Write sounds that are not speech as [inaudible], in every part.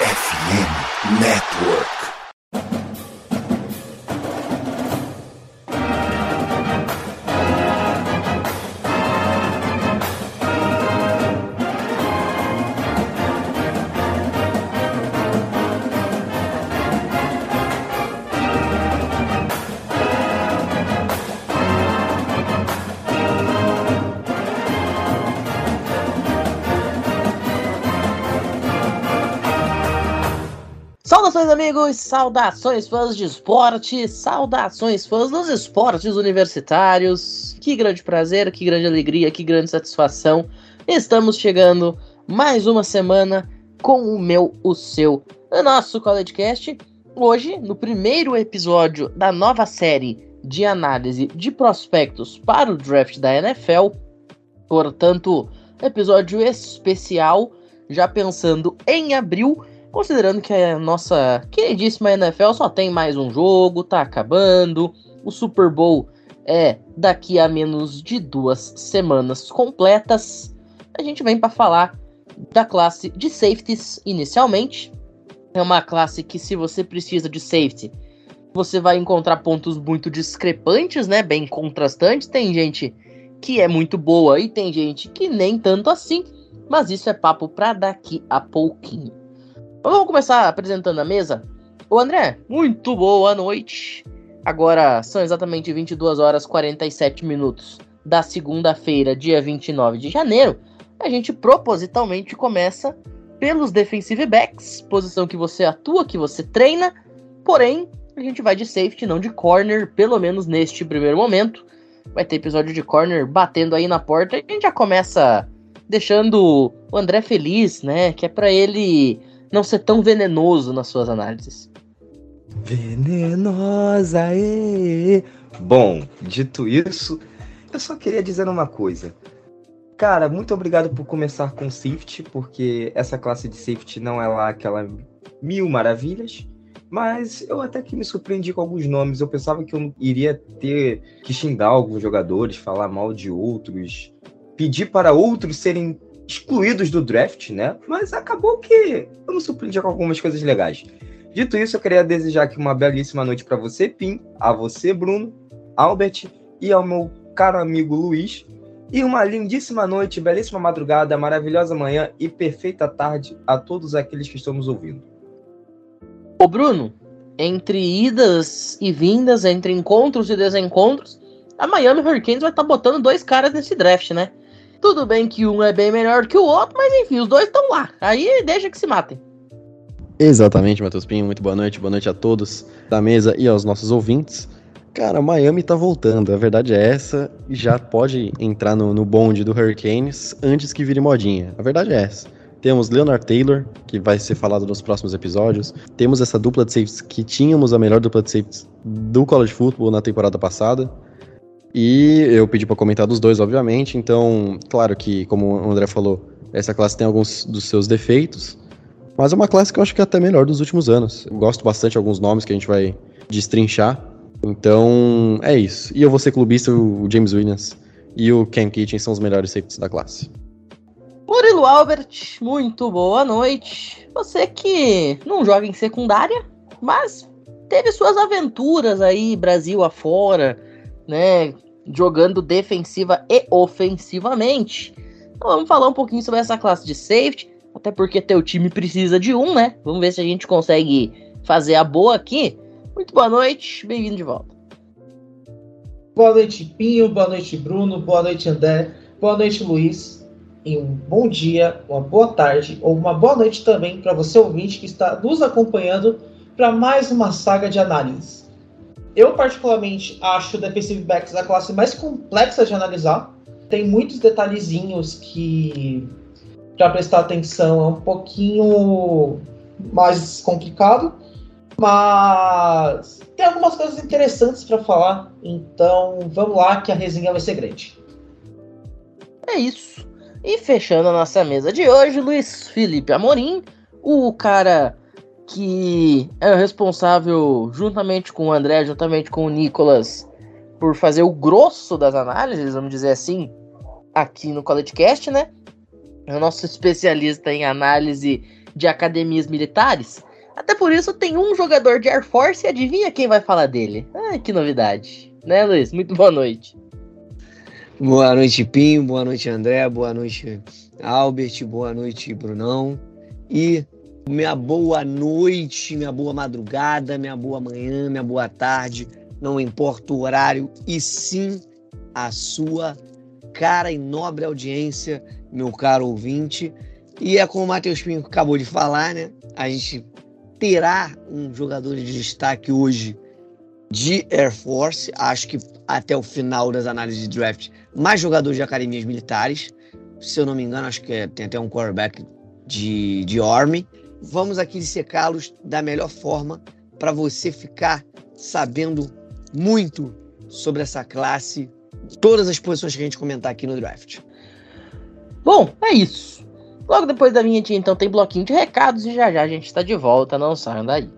FM Network. Saudações, amigos! Saudações, fãs de esporte! Saudações, fãs dos esportes universitários! Que grande prazer, que grande alegria, que grande satisfação! Estamos chegando mais uma semana com o meu, o seu, o nosso CollegeCast. Hoje, no primeiro episódio da nova série de análise de prospectos para o draft da NFL. Portanto, episódio especial, já pensando em abril considerando que a nossa queridíssima NFL só tem mais um jogo, tá acabando, o Super Bowl é daqui a menos de duas semanas completas, a gente vem para falar da classe de safeties inicialmente. É uma classe que, se você precisa de safety, você vai encontrar pontos muito discrepantes, né? Bem contrastantes. Tem gente que é muito boa e tem gente que nem tanto assim, mas isso é papo para daqui a pouquinho. Vamos começar apresentando a mesa. Ô André, muito boa noite. Agora são exatamente 22 horas 47 minutos da segunda-feira, dia 29 de janeiro. A gente propositalmente começa pelos defensive backs, posição que você atua, que você treina. Porém, a gente vai de safety, não de corner, pelo menos neste primeiro momento. Vai ter episódio de corner batendo aí na porta. E a gente já começa deixando o André feliz, né? Que é para ele não ser tão venenoso nas suas análises. Venenosa, ê. Bom, dito isso, eu só queria dizer uma coisa. Cara, muito obrigado por começar com safety, porque essa classe de safety não é lá aquela mil maravilhas, mas eu até que me surpreendi com alguns nomes. Eu pensava que eu iria ter que xingar alguns jogadores, falar mal de outros, pedir para outros serem excluídos do draft, né? Mas acabou que eu me surpreendi com algumas coisas legais. Dito isso, eu queria desejar aqui uma belíssima noite para você, Pim, a você, Bruno, Albert e ao meu caro amigo Luiz. E uma lindíssima noite, belíssima madrugada, maravilhosa manhã e perfeita tarde a todos aqueles que estão nos ouvindo. Ô Bruno, entre idas e vindas, entre encontros e desencontros, a Miami Hurricanes vai estar tá botando dois caras nesse draft, né? Tudo bem que um é bem melhor que o outro, mas enfim, os dois estão lá. Aí deixa que se matem. Exatamente, Matheus Pinho. Muito boa noite. Boa noite a todos da mesa e aos nossos ouvintes. Cara, Miami tá voltando. A verdade é essa. Já pode entrar no, no bonde do Hurricanes antes que vire modinha. A verdade é essa. Temos Leonard Taylor, que vai ser falado nos próximos episódios. Temos essa dupla de safeties que tínhamos a melhor dupla de safeties do college football na temporada passada. E eu pedi para comentar dos dois, obviamente. Então, claro que, como o André falou, essa classe tem alguns dos seus defeitos, mas é uma classe que eu acho que é até melhor dos últimos anos. Eu gosto bastante de alguns nomes que a gente vai destrinchar. Então, é isso. E eu vou ser clubista, o James Williams e o Cam Kitchen são os melhores safeties da classe. Murilo Albert, muito boa noite. Você que não joga em secundária, mas teve suas aventuras aí, Brasil afora né, jogando defensiva e ofensivamente. Então vamos falar um pouquinho sobre essa classe de safety, até porque teu time precisa de um, né? Vamos ver se a gente consegue fazer a boa aqui. Muito boa noite, bem-vindo de volta. Boa noite, Pinho, boa noite, Bruno, boa noite, André, boa noite, Luiz. E um bom dia, uma boa tarde ou uma boa noite também para você ouvinte que está nos acompanhando para mais uma saga de análise. Eu, particularmente, acho o defensive backs a classe mais complexa de analisar. Tem muitos detalhezinhos que, para prestar atenção, é um pouquinho mais complicado. Mas tem algumas coisas interessantes para falar. Então, vamos lá, que a resenha vai ser grande. É isso. E fechando a nossa mesa de hoje, Luiz Felipe Amorim, o cara que é o responsável, juntamente com o André, juntamente com o Nicolas, por fazer o grosso das análises, vamos dizer assim, aqui no CollegeCast, né? É o nosso especialista em análise de academias militares. Até por isso tem um jogador de Air Force e adivinha quem vai falar dele? Ah, que novidade. Né, Luiz? Muito boa noite. Boa noite, Pinho. Boa noite, André. Boa noite, Albert. Boa noite, Brunão. E minha boa noite, minha boa madrugada, minha boa manhã, minha boa tarde. Não importa o horário, e sim a sua cara e nobre audiência, meu caro ouvinte. E é como o Matheus Pinho acabou de falar, né? A gente terá um jogador de destaque hoje de Air Force. Acho que até o final das análises de draft, mais jogadores de academias militares. Se eu não me engano, acho que é, tem até um quarterback de, de Army. Vamos aqui dissecá-los da melhor forma para você ficar sabendo muito sobre essa classe, todas as posições que a gente comentar aqui no draft. Bom, é isso. Logo depois da vinheta, então, tem bloquinho de recados e já já a gente está de volta, não saiam daí.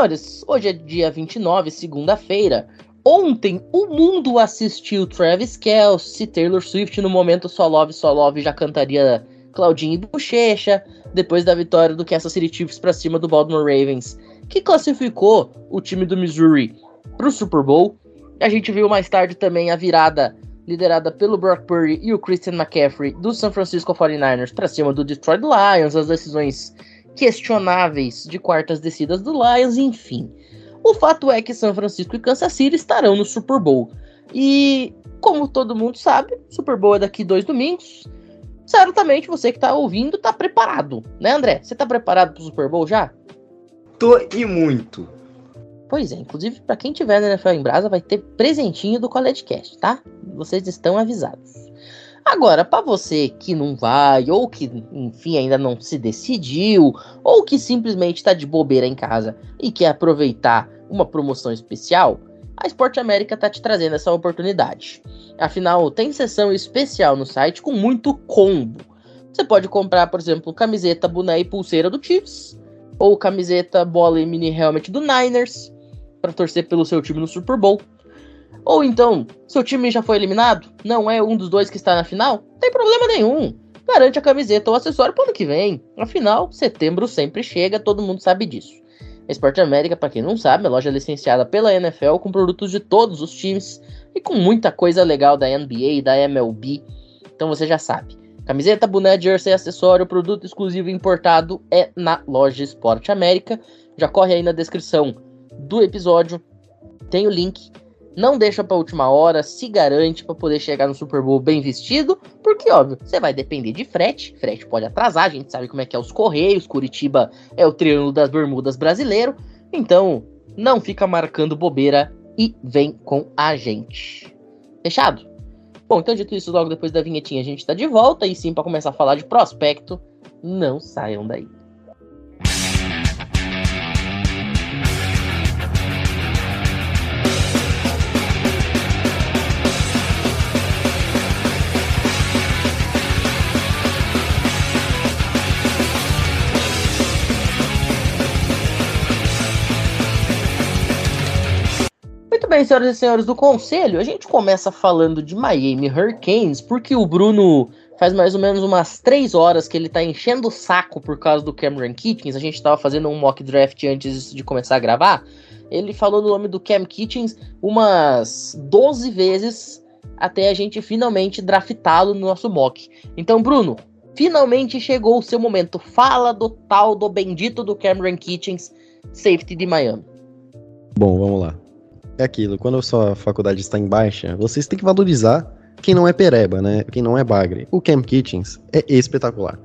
Senhores, hoje é dia 29, segunda-feira. Ontem o mundo assistiu Travis Kelce, Taylor Swift no momento Só Love, Só Love já cantaria Claudinho e Bochecha, depois da vitória do Kansas City Chiefs para cima do Baltimore Ravens, que classificou o time do Missouri para o Super Bowl. A gente viu mais tarde também a virada liderada pelo Brock Purdy e o Christian McCaffrey do San Francisco 49ers para cima do Detroit Lions, as decisões questionáveis de quartas descidas do Lions, enfim. O fato é que São Francisco e Kansas City estarão no Super Bowl. E, como todo mundo sabe, Super Bowl é daqui dois domingos. Certamente você que está ouvindo está preparado, né, André? Você está preparado para o Super Bowl já? Tô e muito. Pois é, inclusive para quem tiver na NFL em Brasa vai ter presentinho do College Cast, tá? Vocês estão avisados. Agora, para você que não vai, ou que, enfim, ainda não se decidiu, ou que simplesmente está de bobeira em casa e quer aproveitar uma promoção especial, a Esporte América está te trazendo essa oportunidade. Afinal, tem sessão especial no site com muito combo. Você pode comprar, por exemplo, camiseta, boné e pulseira do Chiefs, ou camiseta, bola e mini helmet do Niners, para torcer pelo seu time no Super Bowl. Ou então, seu time já foi eliminado? Não é um dos dois que está na final? Não tem problema nenhum. Garante a camiseta ou acessório para o ano que vem. Afinal, setembro sempre chega, todo mundo sabe disso. Esporte América, para quem não sabe, é loja licenciada pela NFL com produtos de todos os times e com muita coisa legal da NBA e da MLB. Então você já sabe. Camiseta, boné, jersey, acessório, produto exclusivo importado é na loja Esporte América. Já corre aí na descrição do episódio. Tem o link não deixa para última hora, se garante para poder chegar no Super Bowl bem vestido, porque óbvio, você vai depender de frete, frete pode atrasar, a gente sabe como é que é os correios, Curitiba é o triângulo das Bermudas brasileiro, então não fica marcando bobeira e vem com a gente. Fechado? Bom, então dito isso, logo depois da vinhetinha a gente tá de volta e sim para começar a falar de prospecto, não saiam daí. Bem, senhoras e senhores do conselho, a gente começa falando de Miami Hurricanes, porque o Bruno faz mais ou menos umas três horas que ele tá enchendo o saco por causa do Cameron Kitchens. A gente tava fazendo um mock draft antes de começar a gravar. Ele falou no nome do Cam Kitchens umas 12 vezes até a gente finalmente draftá-lo no nosso mock. Então, Bruno, finalmente chegou o seu momento. Fala do tal do bendito do Cameron Kitchens, safety de Miami. Bom, vamos lá é aquilo, quando a sua faculdade está em baixa, vocês têm que valorizar quem não é pereba, né? Quem não é bagre. O Camp Kitchens é espetacular.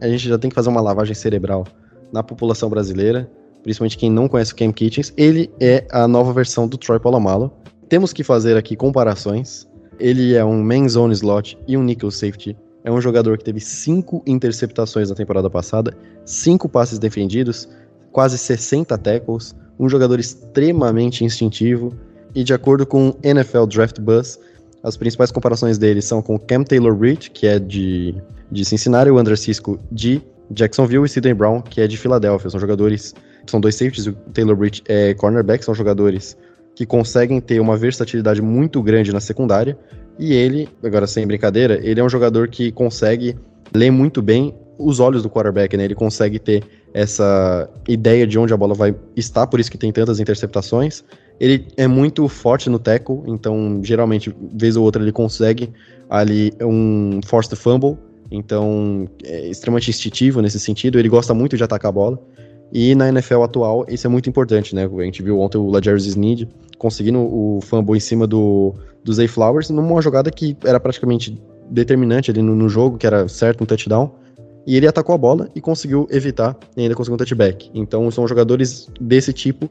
A gente já tem que fazer uma lavagem cerebral na população brasileira, principalmente quem não conhece o Camp Kitchens. Ele é a nova versão do Troy Polamalu. Temos que fazer aqui comparações. Ele é um main zone slot e um nickel safety. É um jogador que teve cinco interceptações na temporada passada, cinco passes defendidos, quase 60 tackles, um jogador extremamente instintivo e de acordo com o NFL Draft Buzz, As principais comparações dele são com Cam Taylor-Britt, que é de, de Cincinnati, o Andrew Cisco de Jacksonville e Sidney Brown, que é de Filadélfia. São jogadores, são dois safeties, o Taylor-Britt é cornerback, são jogadores que conseguem ter uma versatilidade muito grande na secundária. E ele, agora sem brincadeira, ele é um jogador que consegue ler muito bem os olhos do quarterback, né? Ele consegue ter essa ideia de onde a bola vai estar, por isso que tem tantas interceptações. Ele é muito forte no tackle, então geralmente, vez ou outra, ele consegue ali um forced fumble, então é extremamente instintivo nesse sentido. Ele gosta muito de atacar a bola. E na NFL atual, isso é muito importante, né? A gente viu ontem o Lajarius Sneed conseguindo o fumble em cima do, do Zay Flowers numa jogada que era praticamente determinante ali no, no jogo, que era certo um touchdown. E ele atacou a bola e conseguiu evitar e ainda conseguiu um touchback. Então são jogadores desse tipo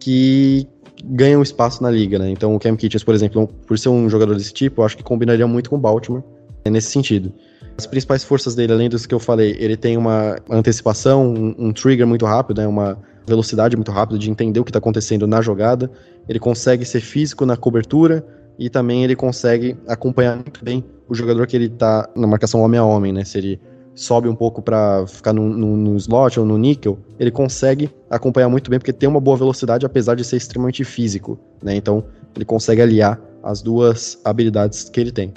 que ganham espaço na liga, né? Então o Cam Kitchens, por exemplo, por ser um jogador desse tipo, eu acho que combinaria muito com o Baltimore né, nesse sentido. As principais forças dele, além dos que eu falei, ele tem uma antecipação, um, um trigger muito rápido, né? Uma velocidade muito rápida de entender o que está acontecendo na jogada. Ele consegue ser físico na cobertura e também ele consegue acompanhar muito bem o jogador que ele está na marcação homem a homem, né? Se ele sobe um pouco para ficar no, no, no, slot ou no níquel, ele consegue acompanhar muito bem, porque tem uma boa velocidade, apesar de ser extremamente físico, né? Então, ele consegue aliar as duas habilidades que ele tem.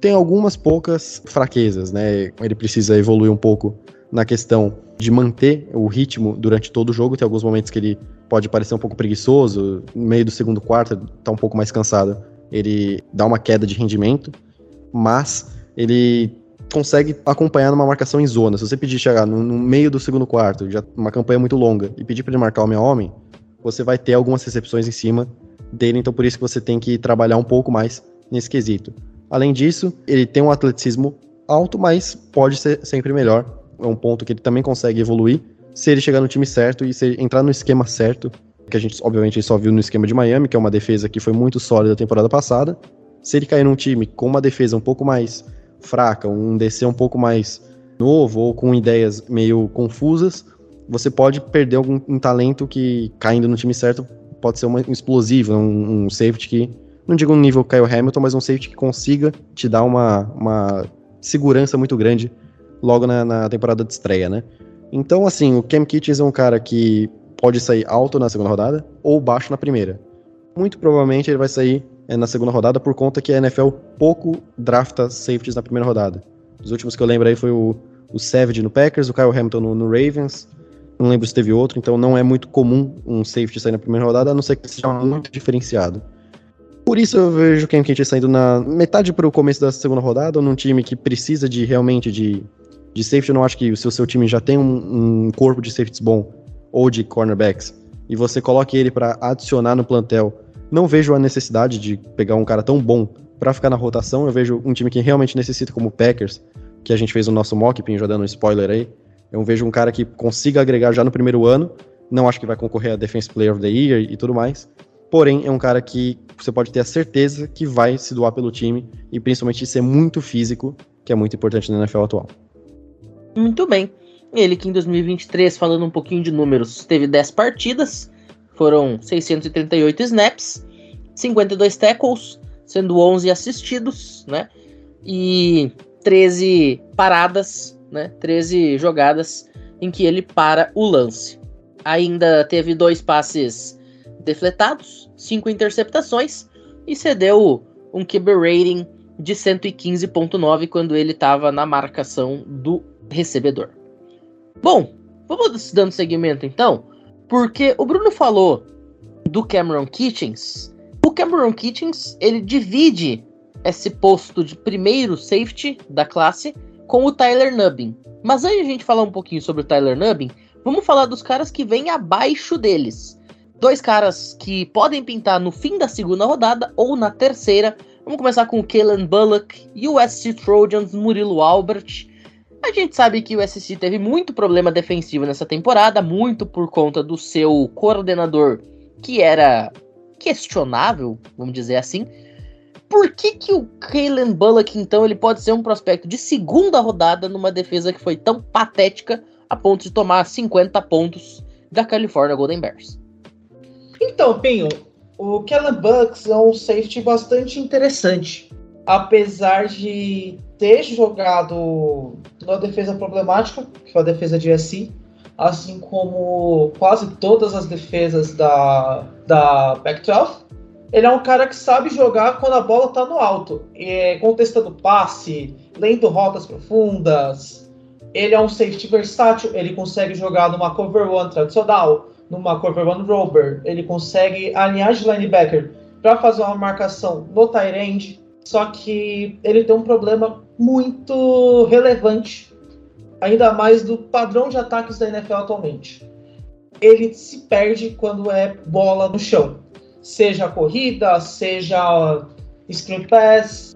Tem algumas poucas fraquezas, né? Ele precisa evoluir um pouco na questão de manter o ritmo durante todo o jogo. Tem alguns momentos que ele pode parecer um pouco preguiçoso, no meio do segundo quarto, tá um pouco mais cansado. Ele dá uma queda de rendimento, mas ele consegue acompanhar numa marcação em zona. Se você pedir chegar no, no meio do segundo quarto, já uma campanha muito longa, e pedir para ele marcar homem a homem, você vai ter algumas recepções em cima dele, então por isso que você tem que trabalhar um pouco mais nesse quesito. Além disso, ele tem um atleticismo alto, mas pode ser sempre melhor. É um ponto que ele também consegue evoluir se ele chegar no time certo e se entrar no esquema certo, que a gente obviamente só viu no esquema de Miami, que é uma defesa que foi muito sólida a temporada passada. Se ele cair num time com uma defesa um pouco mais fraca, um DC um pouco mais novo ou com ideias meio confusas, você pode perder algum um talento que, caindo no time certo, pode ser uma, um explosivo, um, um safety que, não digo um nível Kyle Hamilton, mas um safety que consiga te dar uma, uma segurança muito grande logo na, na temporada de estreia, né? Então, assim, o Cam Kitchens é um cara que pode sair alto na segunda rodada ou baixo na primeira. Muito provavelmente ele vai sair na segunda rodada por conta que a NFL pouco drafta safeties na primeira rodada. Os últimos que eu lembro aí foi o, o Savage no Packers, o Kyle Hamilton no, no, Ravens, não lembro se teve outro, então não é muito comum um safety sair na primeira rodada, a não ser que seja muito diferenciado. Por isso eu vejo o Cam Kitchen saindo na metade para o começo da segunda rodada, num time que precisa de realmente de, de safety. Eu não acho que se o seu time já tem um, um corpo de safeties bom ou de cornerbacks e você coloque ele para adicionar no plantel não vejo a necessidade de pegar um cara tão bom para ficar na rotação. Eu vejo um time que realmente necessita, como o Packers, que a gente fez o nosso mock, Pinho, já dando um spoiler aí. Eu vejo um cara que consiga agregar já no primeiro ano. Não acho que vai concorrer a Defense Player of the Year e tudo mais. Porém, é um cara que você pode ter a certeza que vai se doar pelo time e principalmente ser muito físico, que é muito importante na NFL atual. Muito bem. Ele que em 2023, falando um pouquinho de números, teve 10 partidas, foram 638 snaps, 52 tackles, sendo 11 assistidos, né? E 13 paradas, né? 13 jogadas em que ele para o lance. Ainda teve dois passes defletados, cinco interceptações e cedeu um QB rating de 115.9 quando ele estava na marcação do recebedor. Bom, vamos dando seguimento então porque o Bruno falou do Cameron Kitchens. O Cameron Kitchens, ele divide esse posto de primeiro safety da classe com o Tyler Nubbin. Mas antes de a gente falar um pouquinho sobre o Tyler Nubbin, vamos falar dos caras que vêm abaixo deles. Dois caras que podem pintar no fim da segunda rodada ou na terceira. Vamos começar com o Kalen Bullock, USC Trojans, Murilo Albert a gente sabe que o SC teve muito problema defensivo nessa temporada, muito por conta do seu coordenador, que era questionável, vamos dizer assim. Por que, que o Kalen Bullock, então, ele pode ser um prospecto de segunda rodada numa defesa que foi tão patética a ponto de tomar 50 pontos da California Golden Bears? Então, Pinho, o Kellen Bucks é um safety bastante interessante. Apesar de ter jogado na defesa problemática, que foi a defesa de SI, assim como quase todas as defesas da, da Pac-12, ele é um cara que sabe jogar quando a bola está no alto, é, contestando passe, lendo rotas profundas. Ele é um safety versátil, ele consegue jogar numa cover one tradicional, numa cover one rover, ele consegue alinhar de linebacker para fazer uma marcação no tight end, só que ele tem um problema muito relevante, ainda mais do padrão de ataques da NFL atualmente. Ele se perde quando é bola no chão seja corrida, seja screen pass,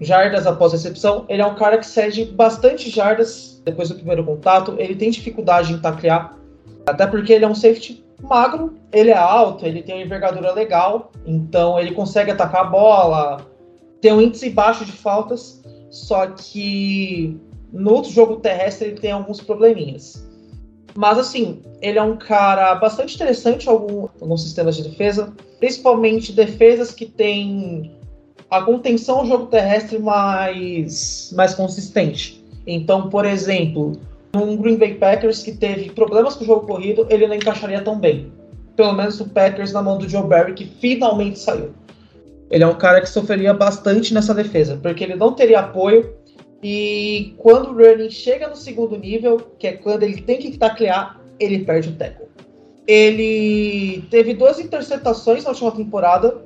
jardas após recepção. Ele é um cara que cede bastante jardas depois do primeiro contato. Ele tem dificuldade em taclear, até porque ele é um safety magro, ele é alto, ele tem uma envergadura legal, então ele consegue atacar a bola, tem um índice baixo de faltas, só que no jogo terrestre ele tem alguns probleminhas. Mas assim, ele é um cara bastante interessante em algum, alguns sistemas de defesa, principalmente defesas que têm a contenção ao jogo terrestre mais, mais consistente. Então, por exemplo, um Green Bay Packers que teve problemas com o jogo corrido, ele não encaixaria tão bem. Pelo menos o Packers na mão do Joe Barry, que finalmente saiu. Ele é um cara que sofreria bastante nessa defesa, porque ele não teria apoio e quando o running chega no segundo nível, que é quando ele tem que taclear, ele perde o tackle. Ele teve duas interceptações na última temporada,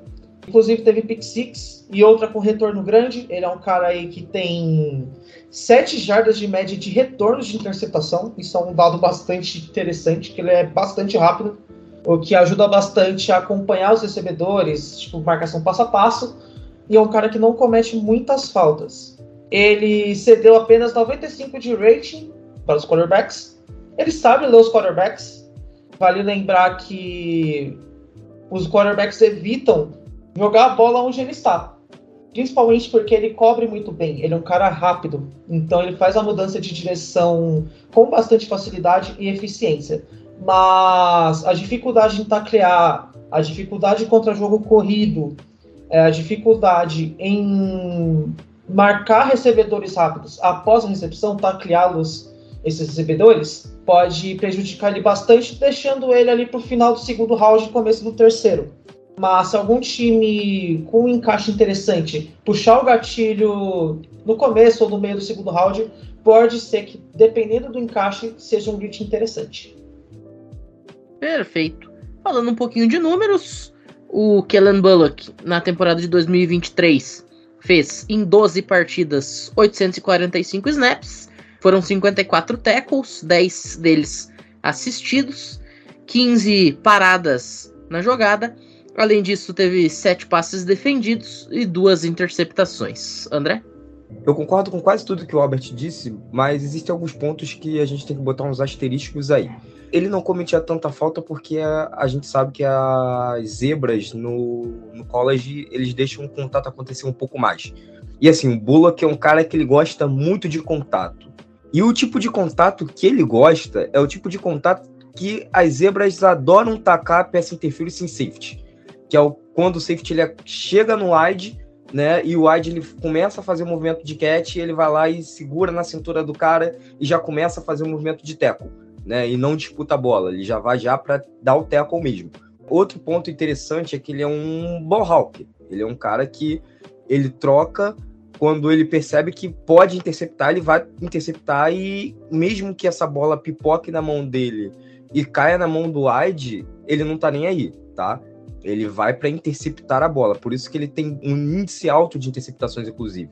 inclusive teve pick six e outra com retorno grande. Ele é um cara aí que tem sete jardas de média de retorno de interceptação. Isso é um dado bastante interessante, que ele é bastante rápido, o que ajuda bastante a acompanhar os recebedores, tipo marcação passo a passo. E é um cara que não comete muitas faltas ele cedeu apenas 95 de rating para os quarterbacks. Ele sabe ler os quarterbacks. Vale lembrar que os quarterbacks evitam jogar a bola onde ele está. Principalmente porque ele cobre muito bem. Ele é um cara rápido. Então ele faz a mudança de direção com bastante facilidade e eficiência. Mas a dificuldade em taclear, a dificuldade contra jogo corrido, é, a dificuldade em marcar recebedores rápidos após a recepção, tacleá-los, esses recebedores, pode prejudicar ele bastante, deixando ele ali para o final do segundo round e começo do terceiro. Mas se algum time com um encaixe interessante puxar o gatilho no começo ou no meio do segundo round, pode ser que, dependendo do encaixe, seja um glitch interessante. Perfeito. Falando um pouquinho de números, o Kellen Bullock na temporada de 2023 fez em 12 partidas 845 snaps, foram 54 tackles, 10 deles assistidos, 15 paradas na jogada. Além disso, teve 7 passes defendidos e duas interceptações. André? Eu concordo com quase tudo que o Albert disse, mas existem alguns pontos que a gente tem que botar uns asterísticos aí ele não cometia tanta falta porque a, a gente sabe que as zebras no, no college eles deixam o contato acontecer um pouco mais. E assim, o Bullock é um cara que ele gosta muito de contato. E o tipo de contato que ele gosta é o tipo de contato que as zebras adoram tacar peça interference em safety. Que é o, quando o safety ele chega no wide, né? E o wide ele começa a fazer o movimento de catch, ele vai lá e segura na cintura do cara e já começa a fazer o movimento de tackle né? E não disputa a bola, ele já vai já para dar o tackle mesmo. Outro ponto interessante é que ele é um ball hawk. Ele é um cara que ele troca quando ele percebe que pode interceptar, ele vai interceptar e mesmo que essa bola pipoque na mão dele e caia na mão do Wide, ele não tá nem aí, tá? Ele vai para interceptar a bola. Por isso que ele tem um índice alto de interceptações, inclusive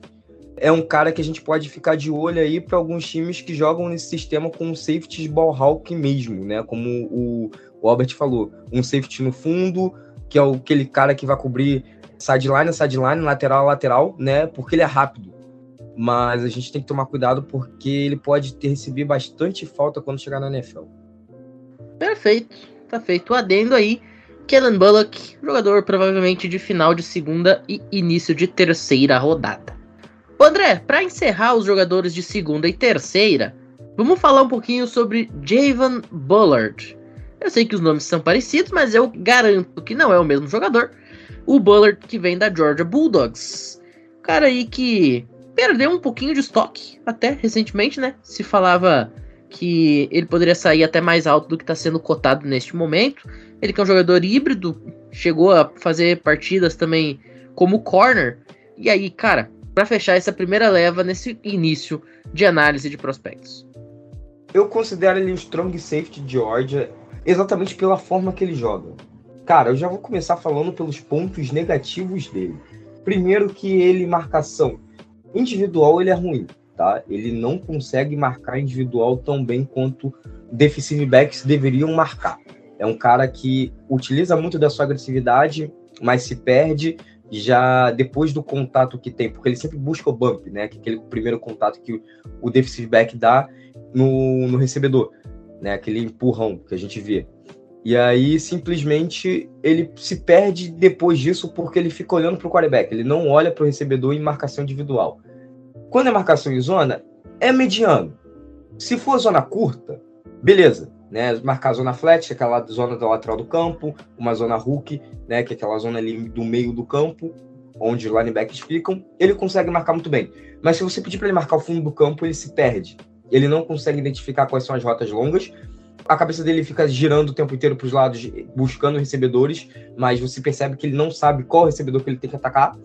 é um cara que a gente pode ficar de olho aí para alguns times que jogam nesse sistema com um safety ball hawk mesmo, né? Como o, o Albert falou, um safety no fundo, que é aquele cara que vai cobrir sideline, sideline, lateral, lateral, né? Porque ele é rápido. Mas a gente tem que tomar cuidado porque ele pode ter recebido bastante falta quando chegar na NFL. Perfeito, tá feito o adendo aí. Kellen Bullock, jogador provavelmente de final de segunda e início de terceira rodada. André, para encerrar os jogadores de segunda e terceira, vamos falar um pouquinho sobre Javon Bullard. Eu sei que os nomes são parecidos, mas eu garanto que não é o mesmo jogador. O Bullard, que vem da Georgia Bulldogs. Cara aí que perdeu um pouquinho de estoque, até recentemente, né? Se falava que ele poderia sair até mais alto do que está sendo cotado neste momento. Ele que é um jogador híbrido, chegou a fazer partidas também como corner. E aí, cara, para fechar essa primeira leva nesse início de análise de prospectos? Eu considero ele um strong safety de Georgia exatamente pela forma que ele joga. Cara, eu já vou começar falando pelos pontos negativos dele. Primeiro que ele marcação individual ele é ruim, tá? Ele não consegue marcar individual tão bem quanto defensive backs deveriam marcar. É um cara que utiliza muito da sua agressividade, mas se perde já depois do contato que tem, porque ele sempre busca o bump, né? É aquele primeiro contato que o defensive back dá no, no recebedor, né? Aquele empurrão que a gente vê. E aí, simplesmente, ele se perde depois disso porque ele fica olhando para o quarterback. Ele não olha para o recebedor em marcação individual. Quando é marcação em zona, é mediano. Se for zona curta, beleza né? Marcar a zona flat, aquela zona da lateral do campo, uma zona hook, né? Que é aquela zona ali do meio do campo, onde os linebackers ficam, ele consegue marcar muito bem. Mas se você pedir para ele marcar o fundo do campo, ele se perde. Ele não consegue identificar quais são as rotas longas. A cabeça dele fica girando o tempo inteiro para os lados, buscando recebedores, mas você percebe que ele não sabe qual recebedor que ele tem que atacar.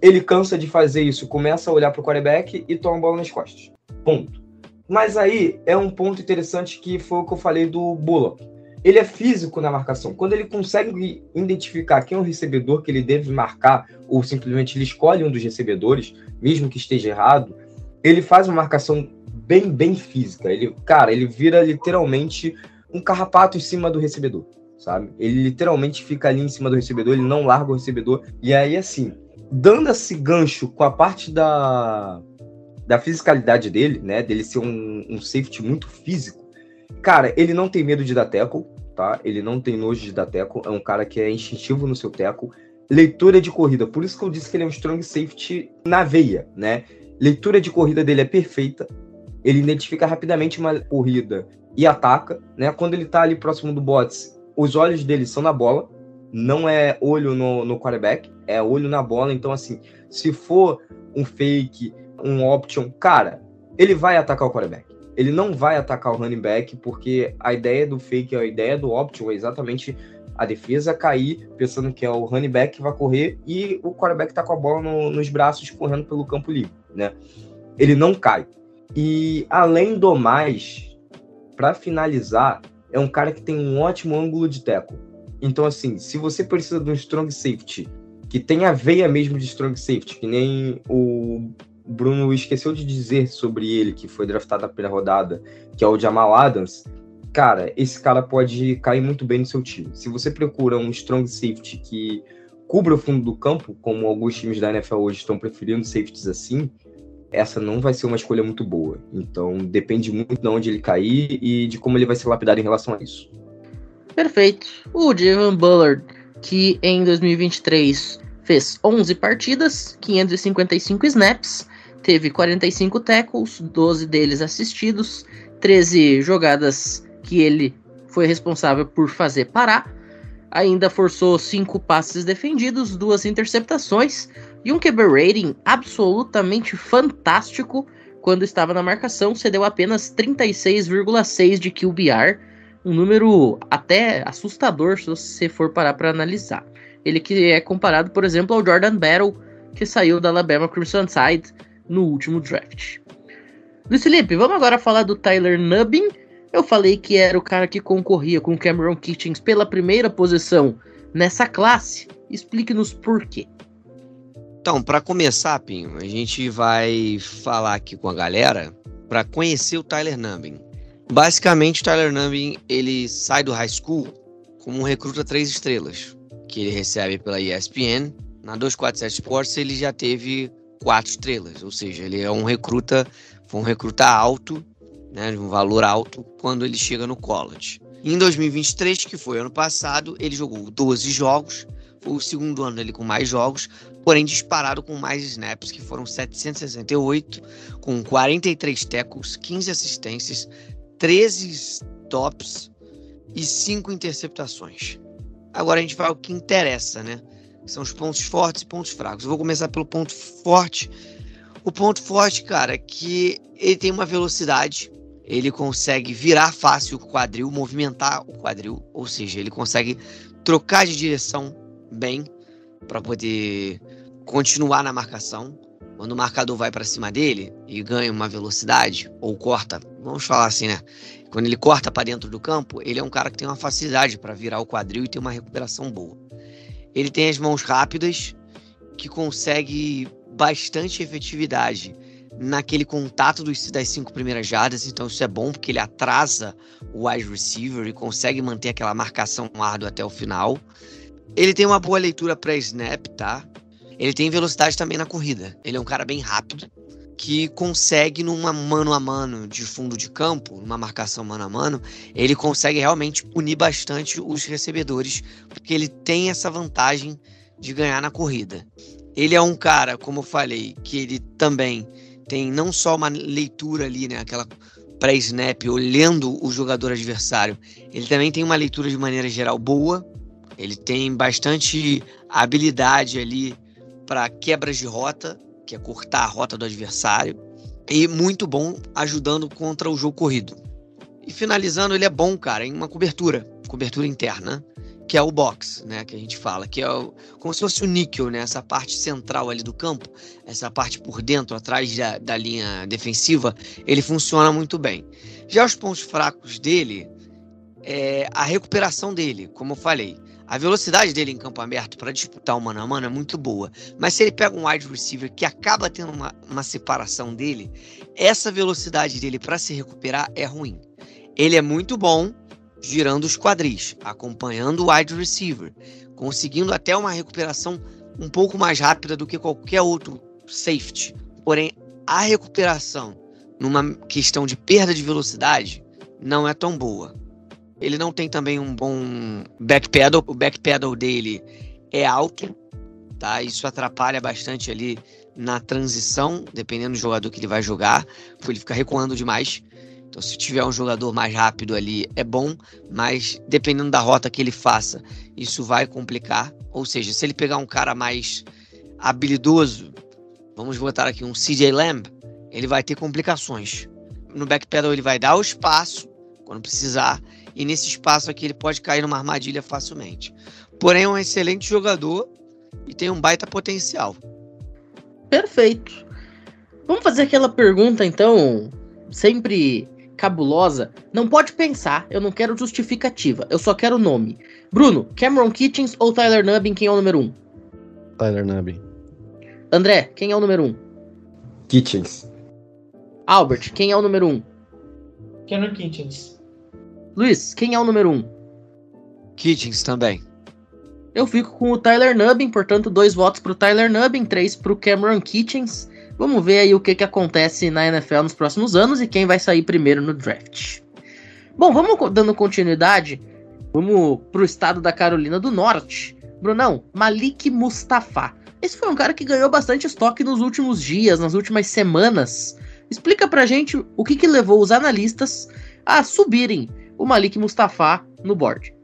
Ele cansa de fazer isso, começa a olhar para o quarterback e toma a bola nas costas. Ponto. Mas aí é um ponto interessante que foi o que eu falei do Bullock. Ele é físico na marcação. Quando ele consegue identificar quem é o recebedor que ele deve marcar, ou simplesmente ele escolhe um dos recebedores, mesmo que esteja errado, ele faz uma marcação bem, bem física. Ele, cara, ele vira literalmente um carrapato em cima do recebedor, sabe? Ele literalmente fica ali em cima do recebedor, ele não larga o recebedor. E aí, assim, dando esse gancho com a parte da, da fisicalidade dele, né? Dele ser um, um safety muito físico. Cara, ele não tem medo de dar tackle, tá? Ele não tem nojo de dar tackle. É um cara que é instintivo no seu tackle. Leitura de corrida. Por isso que eu disse que ele é um strong safety na veia, né? Leitura de corrida dele é perfeita. Ele identifica rapidamente uma corrida e ataca, né? Quando ele tá ali próximo do bots, os olhos dele são na bola. Não é olho no, no quarterback, é olho na bola. Então, assim, se for um fake um option, cara, ele vai atacar o quarterback. Ele não vai atacar o running back, porque a ideia do fake, a ideia do option é exatamente a defesa cair, pensando que é o running back que vai correr e o quarterback tá com a bola no, nos braços correndo pelo campo livre, né? Ele não cai. E além do mais, para finalizar, é um cara que tem um ótimo ângulo de tackle. Então, assim, se você precisa de um strong safety, que tem a veia mesmo de strong safety, que nem o Bruno esqueceu de dizer sobre ele, que foi draftado na primeira rodada, que é o Jamal Adams. Cara, esse cara pode cair muito bem no seu time. Se você procura um strong safety que cubra o fundo do campo, como alguns times da NFL hoje estão preferindo safeties assim, essa não vai ser uma escolha muito boa. Então depende muito de onde ele cair e de como ele vai ser lapidado em relação a isso. Perfeito. O Javon Bullard, que em 2023 fez 11 partidas, 555 snaps, teve 45 tackles, 12 deles assistidos, 13 jogadas que ele foi responsável por fazer parar. Ainda forçou 5 passes defendidos, duas interceptações e um QB rating absolutamente fantástico quando estava na marcação, cedeu apenas 36,6 de QBR, um número até assustador se você for parar para analisar. Ele que é comparado, por exemplo, ao Jordan Battle, que saiu da Alabama Crimson Tide no último draft. Luiz Felipe, vamos agora falar do Tyler Nubbin. Eu falei que era o cara que concorria com Cameron Kitchens pela primeira posição nessa classe. Explique-nos por quê. Então, para começar, Pinho, a gente vai falar aqui com a galera para conhecer o Tyler Nubbin. Basicamente, o Tyler Nubbin ele sai do high school como um recruta três estrelas, que ele recebe pela ESPN. Na 247 Sports ele já teve quatro estrelas, ou seja, ele é um recruta, foi um recruta alto, né, de um valor alto quando ele chega no college. Em 2023, que foi ano passado, ele jogou 12 jogos, foi o segundo ano dele com mais jogos, porém disparado com mais snaps, que foram 768, com 43 tackles, 15 assistências, 13 stops, e cinco interceptações. Agora a gente vai ao que interessa, né? São os pontos fortes e pontos fracos. Eu vou começar pelo ponto forte. O ponto forte, cara, é que ele tem uma velocidade, ele consegue virar fácil o quadril, movimentar o quadril, ou seja, ele consegue trocar de direção bem para poder continuar na marcação. Quando o marcador vai para cima dele e ganha uma velocidade ou corta, vamos falar assim, né? Quando ele corta para dentro do campo, ele é um cara que tem uma facilidade para virar o quadril e ter uma recuperação boa. Ele tem as mãos rápidas, que consegue bastante efetividade naquele contato dos, das cinco primeiras jardas, então isso é bom porque ele atrasa o wide receiver e consegue manter aquela marcação árdua até o final. Ele tem uma boa leitura pré-snap, tá? Ele tem velocidade também na corrida. Ele é um cara bem rápido que consegue numa mano a mano de fundo de campo, numa marcação mano a mano, ele consegue realmente punir bastante os recebedores, porque ele tem essa vantagem de ganhar na corrida. Ele é um cara, como eu falei, que ele também tem não só uma leitura ali, né, aquela pré-snap, olhando o jogador adversário, ele também tem uma leitura de maneira geral boa, ele tem bastante habilidade ali para quebras de rota, que é cortar a rota do adversário, e muito bom ajudando contra o jogo corrido. E finalizando, ele é bom, cara, em uma cobertura, cobertura interna, que é o box, né, que a gente fala, que é o, como se fosse o níquel, né, essa parte central ali do campo, essa parte por dentro, atrás da, da linha defensiva, ele funciona muito bem. Já os pontos fracos dele, é a recuperação dele, como eu falei. A velocidade dele em campo aberto para disputar o mano a mano é muito boa. Mas se ele pega um wide receiver que acaba tendo uma, uma separação dele, essa velocidade dele para se recuperar é ruim. Ele é muito bom girando os quadris, acompanhando o wide receiver, conseguindo até uma recuperação um pouco mais rápida do que qualquer outro safety. Porém, a recuperação numa questão de perda de velocidade não é tão boa. Ele não tem também um bom backpedal. O backpedal dele é alto, tá? Isso atrapalha bastante ali na transição, dependendo do jogador que ele vai jogar, porque ele fica recuando demais. Então, se tiver um jogador mais rápido ali, é bom, mas dependendo da rota que ele faça, isso vai complicar. Ou seja, se ele pegar um cara mais habilidoso, vamos botar aqui um CJ Lamb, ele vai ter complicações. No backpedal ele vai dar o espaço quando precisar e nesse espaço aqui ele pode cair numa armadilha facilmente. Porém, é um excelente jogador e tem um baita potencial. Perfeito. Vamos fazer aquela pergunta então, sempre cabulosa. Não pode pensar, eu não quero justificativa, eu só quero nome. Bruno, Cameron Kitchens ou Tyler Nubbin, quem é o número um? Tyler Nubbin. André, quem é o número um? Kitchens. Albert, quem é o número um? Cameron Kitchens. Luiz, quem é o número 1? Um? Kitchens também. Eu fico com o Tyler Nubbin, portanto, dois votos pro Tyler Nubbin, três pro Cameron Kitchens. Vamos ver aí o que, que acontece na NFL nos próximos anos e quem vai sair primeiro no draft. Bom, vamos dando continuidade. Vamos pro estado da Carolina do Norte. Brunão, Malik Mustafa. Esse foi um cara que ganhou bastante estoque nos últimos dias, nas últimas semanas. Explica pra gente o que, que levou os analistas a subirem o Malik Mustafa no board.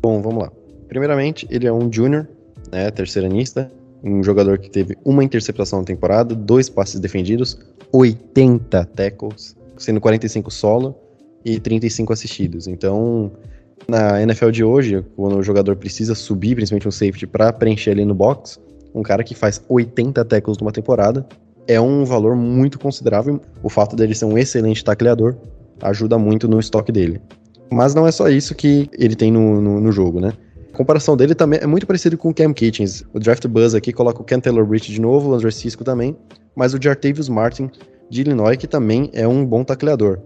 Bom, vamos lá. Primeiramente, ele é um júnior, né, terceiranista, um jogador que teve uma interceptação na temporada, dois passes defendidos, 80 tackles, sendo 45 solo e 35 assistidos. Então, na NFL de hoje, quando o jogador precisa subir, principalmente um safety, para preencher ali no box, um cara que faz 80 tackles numa temporada é um valor muito considerável. O fato dele ser um excelente tacleador ajuda muito no estoque dele. Mas não é só isso que ele tem no, no, no jogo, né? A comparação dele também é muito parecido com o Cam Kitchens. O Draft Buzz aqui coloca o Ken Taylor Rich de novo, o André Cisco também, mas o Jartavius Martin de Illinois, que também é um bom tacleador.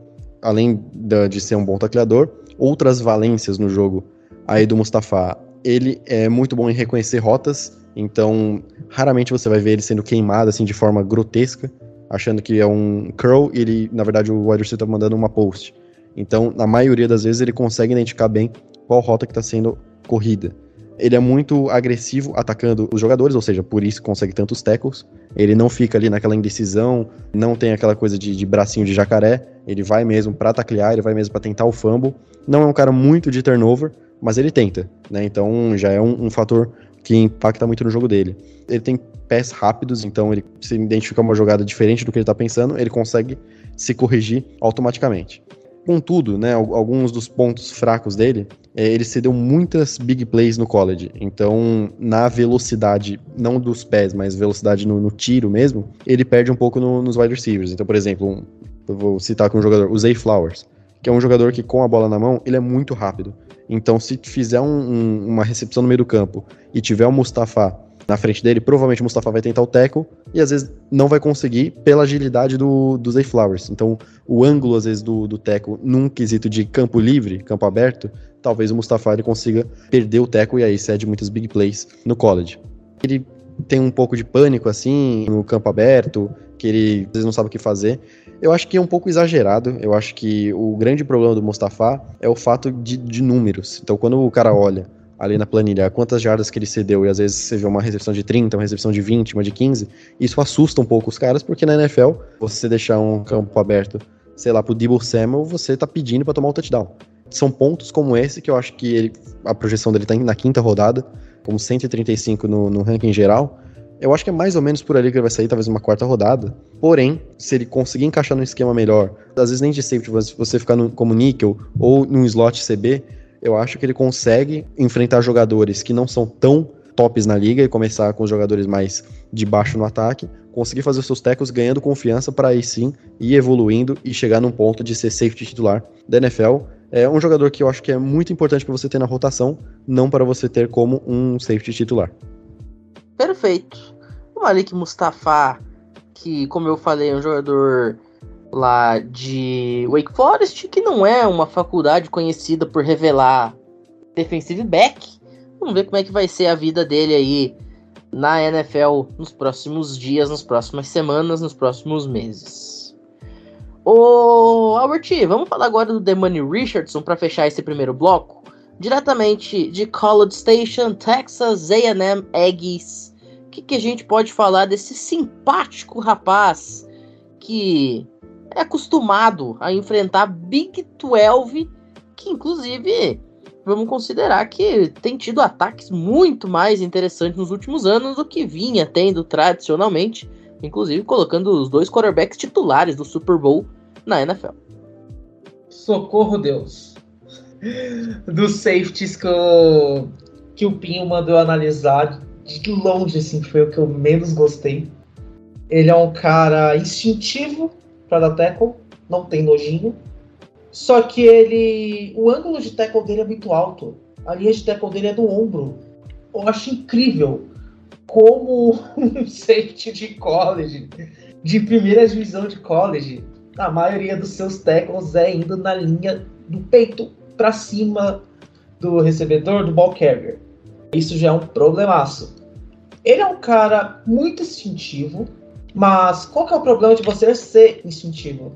Além de, de ser um bom tacleador, outras valências no jogo aí do Mustafa. Ele é muito bom em reconhecer rotas, então raramente você vai ver ele sendo queimado assim de forma grotesca achando que é um curl e ele, na verdade, o wide receiver tá mandando uma post. Então, na maioria das vezes, ele consegue identificar bem qual rota que está sendo corrida. Ele é muito agressivo atacando os jogadores, ou seja, por isso consegue tantos tackles. Ele não fica ali naquela indecisão, não tem aquela coisa de, de bracinho de jacaré. Ele vai mesmo para taclear, ele vai mesmo para tentar o fumble. Não é um cara muito de turnover, mas ele tenta, né? Então já é um, um fator que impacta muito no jogo dele. Ele tem pés rápidos, então ele se identificar uma jogada diferente do que ele está pensando, ele consegue se corrigir automaticamente. Contudo, né, alguns dos pontos fracos dele, é, ele cedeu muitas big plays no college. Então, na velocidade, não dos pés, mas velocidade no, no tiro mesmo, ele perde um pouco no, nos wide receivers. Então, por exemplo, um, eu vou citar aqui um jogador, o Zay Flowers, que é um jogador que com a bola na mão, ele é muito rápido. Então, se fizer um, um, uma recepção no meio do campo e tiver o Mustafa na frente dele, provavelmente o Mustafa vai tentar o teco e às vezes não vai conseguir pela agilidade do, do Zay Flowers. Então, o ângulo, às vezes, do, do teco num quesito de campo livre, campo aberto, talvez o Mustafa ele consiga perder o teco e aí cede muitas big plays no college. Ele tem um pouco de pânico, assim, no campo aberto, que ele às vezes não sabe o que fazer. Eu acho que é um pouco exagerado. Eu acho que o grande problema do Mustafa é o fato de, de números. Então, quando o cara olha ali na planilha quantas jardas que ele cedeu e às vezes vê uma recepção de 30, uma recepção de 20, uma de 15, isso assusta um pouco os caras, porque na NFL, você deixar um campo aberto, sei lá, pro Debo Samuel, você tá pedindo para tomar um touchdown. São pontos como esse que eu acho que ele, a projeção dele tá na quinta rodada, como 135 no, no ranking geral. Eu acho que é mais ou menos por ali que ele vai sair, talvez uma quarta rodada. Porém, se ele conseguir encaixar num esquema melhor, às vezes nem de safety, você ficar no, como níquel ou num slot CB, eu acho que ele consegue enfrentar jogadores que não são tão tops na liga e começar com os jogadores mais de baixo no ataque, conseguir fazer os seus tecos ganhando confiança para aí sim ir evoluindo e chegar num ponto de ser safety titular da NFL. É um jogador que eu acho que é muito importante para você ter na rotação, não para você ter como um safety titular. Perfeito. O Malik Mustafa, que como eu falei, é um jogador lá de Wake Forest, que não é uma faculdade conhecida por revelar defensive back. Vamos ver como é que vai ser a vida dele aí na NFL nos próximos dias, nas próximas semanas, nos próximos meses. Ô Albert, vamos falar agora do Demani Richardson para fechar esse primeiro bloco. Diretamente de College Station, Texas A&M Aggies. O que, que a gente pode falar desse simpático rapaz que é acostumado a enfrentar Big 12, que inclusive vamos considerar que tem tido ataques muito mais interessantes nos últimos anos do que vinha tendo tradicionalmente, inclusive colocando os dois quarterbacks titulares do Super Bowl na NFL. Socorro Deus. Dos safeties que o, que o Pinho mandou analisar, de longe assim, foi o que eu menos gostei. Ele é um cara instintivo, para dar tackle, não tem nojinho. Só que ele. O ângulo de tackle dele é muito alto. A linha de tackle dele é do ombro. Eu acho incrível como [laughs] um safety de college, de primeira divisão de college, a maioria dos seus tackles é indo na linha do peito para cima do recebedor, do ball carrier. Isso já é um problemaço. Ele é um cara muito instintivo, mas qual que é o problema de você ser instintivo?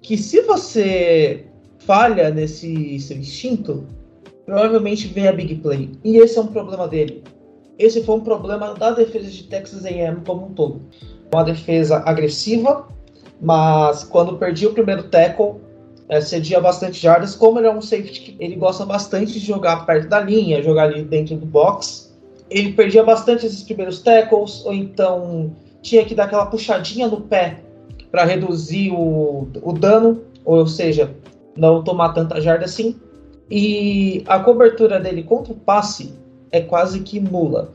Que se você falha nesse seu instinto, provavelmente vem a big play. E esse é um problema dele. Esse foi um problema da defesa de Texas A&M como um todo. Uma defesa agressiva, mas quando perdia o primeiro tackle, é, cedia bastante jardas. Como ele é um safety que ele gosta bastante de jogar perto da linha, jogar ali dentro do box, ele perdia bastante esses primeiros tackles, ou então tinha que dar aquela puxadinha no pé para reduzir o, o dano, ou seja, não tomar tanta jarda assim. E a cobertura dele contra o passe é quase que nula.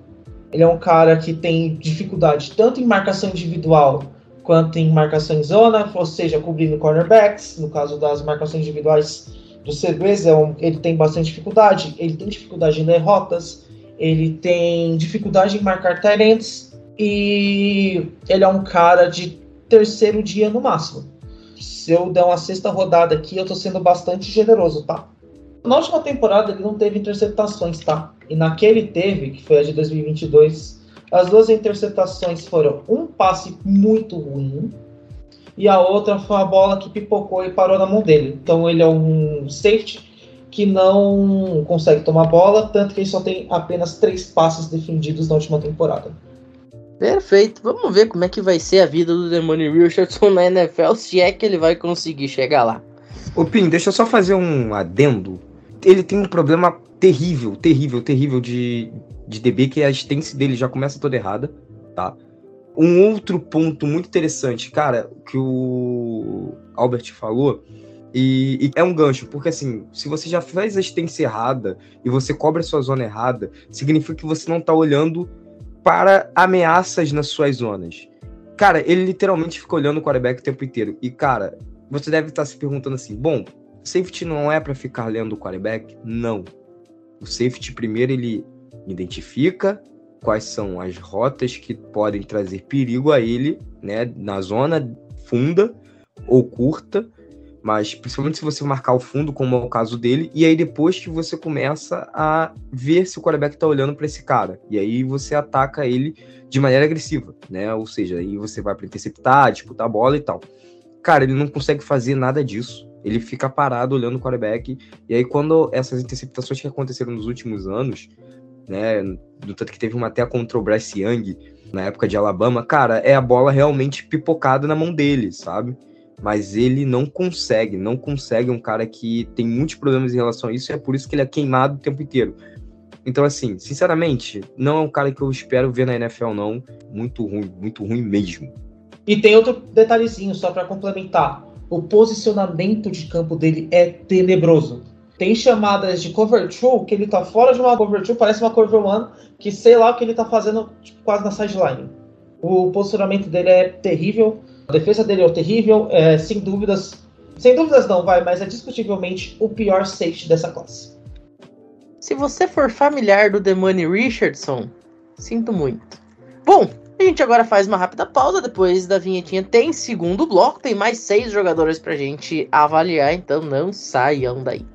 Ele é um cara que tem dificuldade tanto em marcação individual quanto em marcação em zona, ou seja, cobrindo cornerbacks. No caso das marcações individuais dos CBs, é ele tem bastante dificuldade. Ele tem dificuldade em derrotas, ele tem dificuldade em marcar talents e ele é um cara de terceiro dia no máximo. Se eu der uma sexta rodada aqui, eu tô sendo bastante generoso, tá? Na última temporada ele não teve interceptações, tá? E naquele teve, que foi a de 2022, as duas interceptações foram um passe muito ruim e a outra foi uma bola que pipocou e parou na mão dele. Então ele é um safety que não consegue tomar bola, tanto que ele só tem apenas três passes defendidos na última temporada. Perfeito. Vamos ver como é que vai ser a vida do Demônio Richardson na NFL, se é que ele vai conseguir chegar lá. Ô Pim, deixa eu só fazer um adendo. Ele tem um problema terrível, terrível, terrível de, de DB, que a assistência dele já começa toda errada, tá? Um outro ponto muito interessante, cara, que o Albert falou, e, e, é um gancho, porque assim, se você já fez a assistência errada e você cobre a sua zona errada, significa que você não tá olhando para ameaças nas suas zonas. Cara, ele literalmente fica olhando o quarterback o tempo inteiro. E, cara, você deve estar se perguntando assim: bom, safety não é para ficar lendo o quarterback? Não. O safety, primeiro, ele identifica quais são as rotas que podem trazer perigo a ele, né, na zona funda ou curta, mas principalmente se você marcar o fundo, como é o caso dele, e aí depois que você começa a ver se o quarterback tá olhando para esse cara, e aí você ataca ele de maneira agressiva, né? Ou seja, aí você vai para interceptar, disputar a bola e tal. Cara, ele não consegue fazer nada disso. Ele fica parado olhando o quarterback, e aí quando essas interceptações que aconteceram nos últimos anos, né, do tanto que teve uma até o Bryce Young na época de Alabama, cara, é a bola realmente pipocada na mão dele, sabe? mas ele não consegue, não consegue um cara que tem muitos problemas em relação a isso, e é por isso que ele é queimado o tempo inteiro. Então, assim, sinceramente, não é um cara que eu espero ver na NFL, não. Muito ruim, muito ruim mesmo. E tem outro detalhezinho só para complementar. O posicionamento de campo dele é tenebroso. Tem chamadas de cover two que ele tá fora de uma cover two, parece uma cover one, que sei lá o que ele tá fazendo tipo, quase na sideline. O posicionamento dele é terrível. A defesa dele é terrível, é, sem dúvidas. Sem dúvidas não, vai, mas é discutivelmente o pior safety dessa classe. Se você for familiar do Demone Richardson, sinto muito. Bom, a gente agora faz uma rápida pausa. Depois da vinhetinha tem segundo bloco. Tem mais seis jogadores pra gente avaliar, então não saiam daí.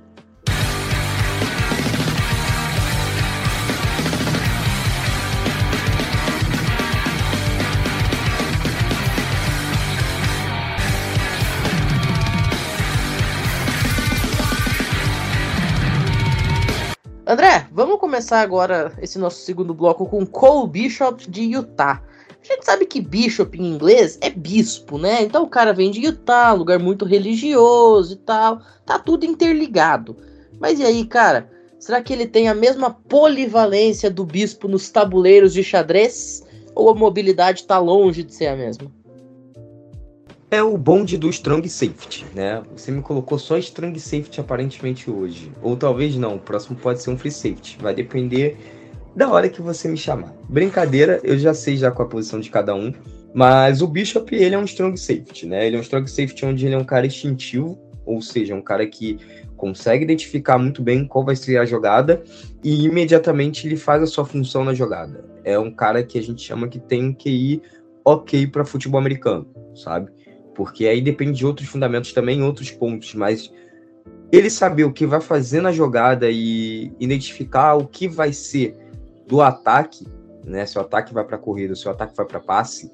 Começar agora esse nosso segundo bloco com Cole Bishop de Utah. A gente sabe que Bishop em inglês é bispo, né? Então o cara vem de Utah, lugar muito religioso e tal. Tá tudo interligado. Mas e aí, cara? Será que ele tem a mesma polivalência do bispo nos tabuleiros de xadrez? Ou a mobilidade tá longe de ser a mesma? É o bonde do Strong Safety, né? Você me colocou só Strong Safety aparentemente hoje. Ou talvez não, o próximo pode ser um Free Safety. Vai depender da hora que você me chamar. Brincadeira, eu já sei já com a posição de cada um. Mas o Bishop, ele é um Strong Safety, né? Ele é um Strong Safety onde ele é um cara instintivo, ou seja, um cara que consegue identificar muito bem qual vai ser a jogada e imediatamente ele faz a sua função na jogada. É um cara que a gente chama que tem um QI ok para futebol americano, sabe? Porque aí depende de outros fundamentos também, outros pontos, mas ele saber o que vai fazer na jogada e identificar o que vai ser do ataque, né? Se o ataque vai para corrida, se o ataque vai para passe,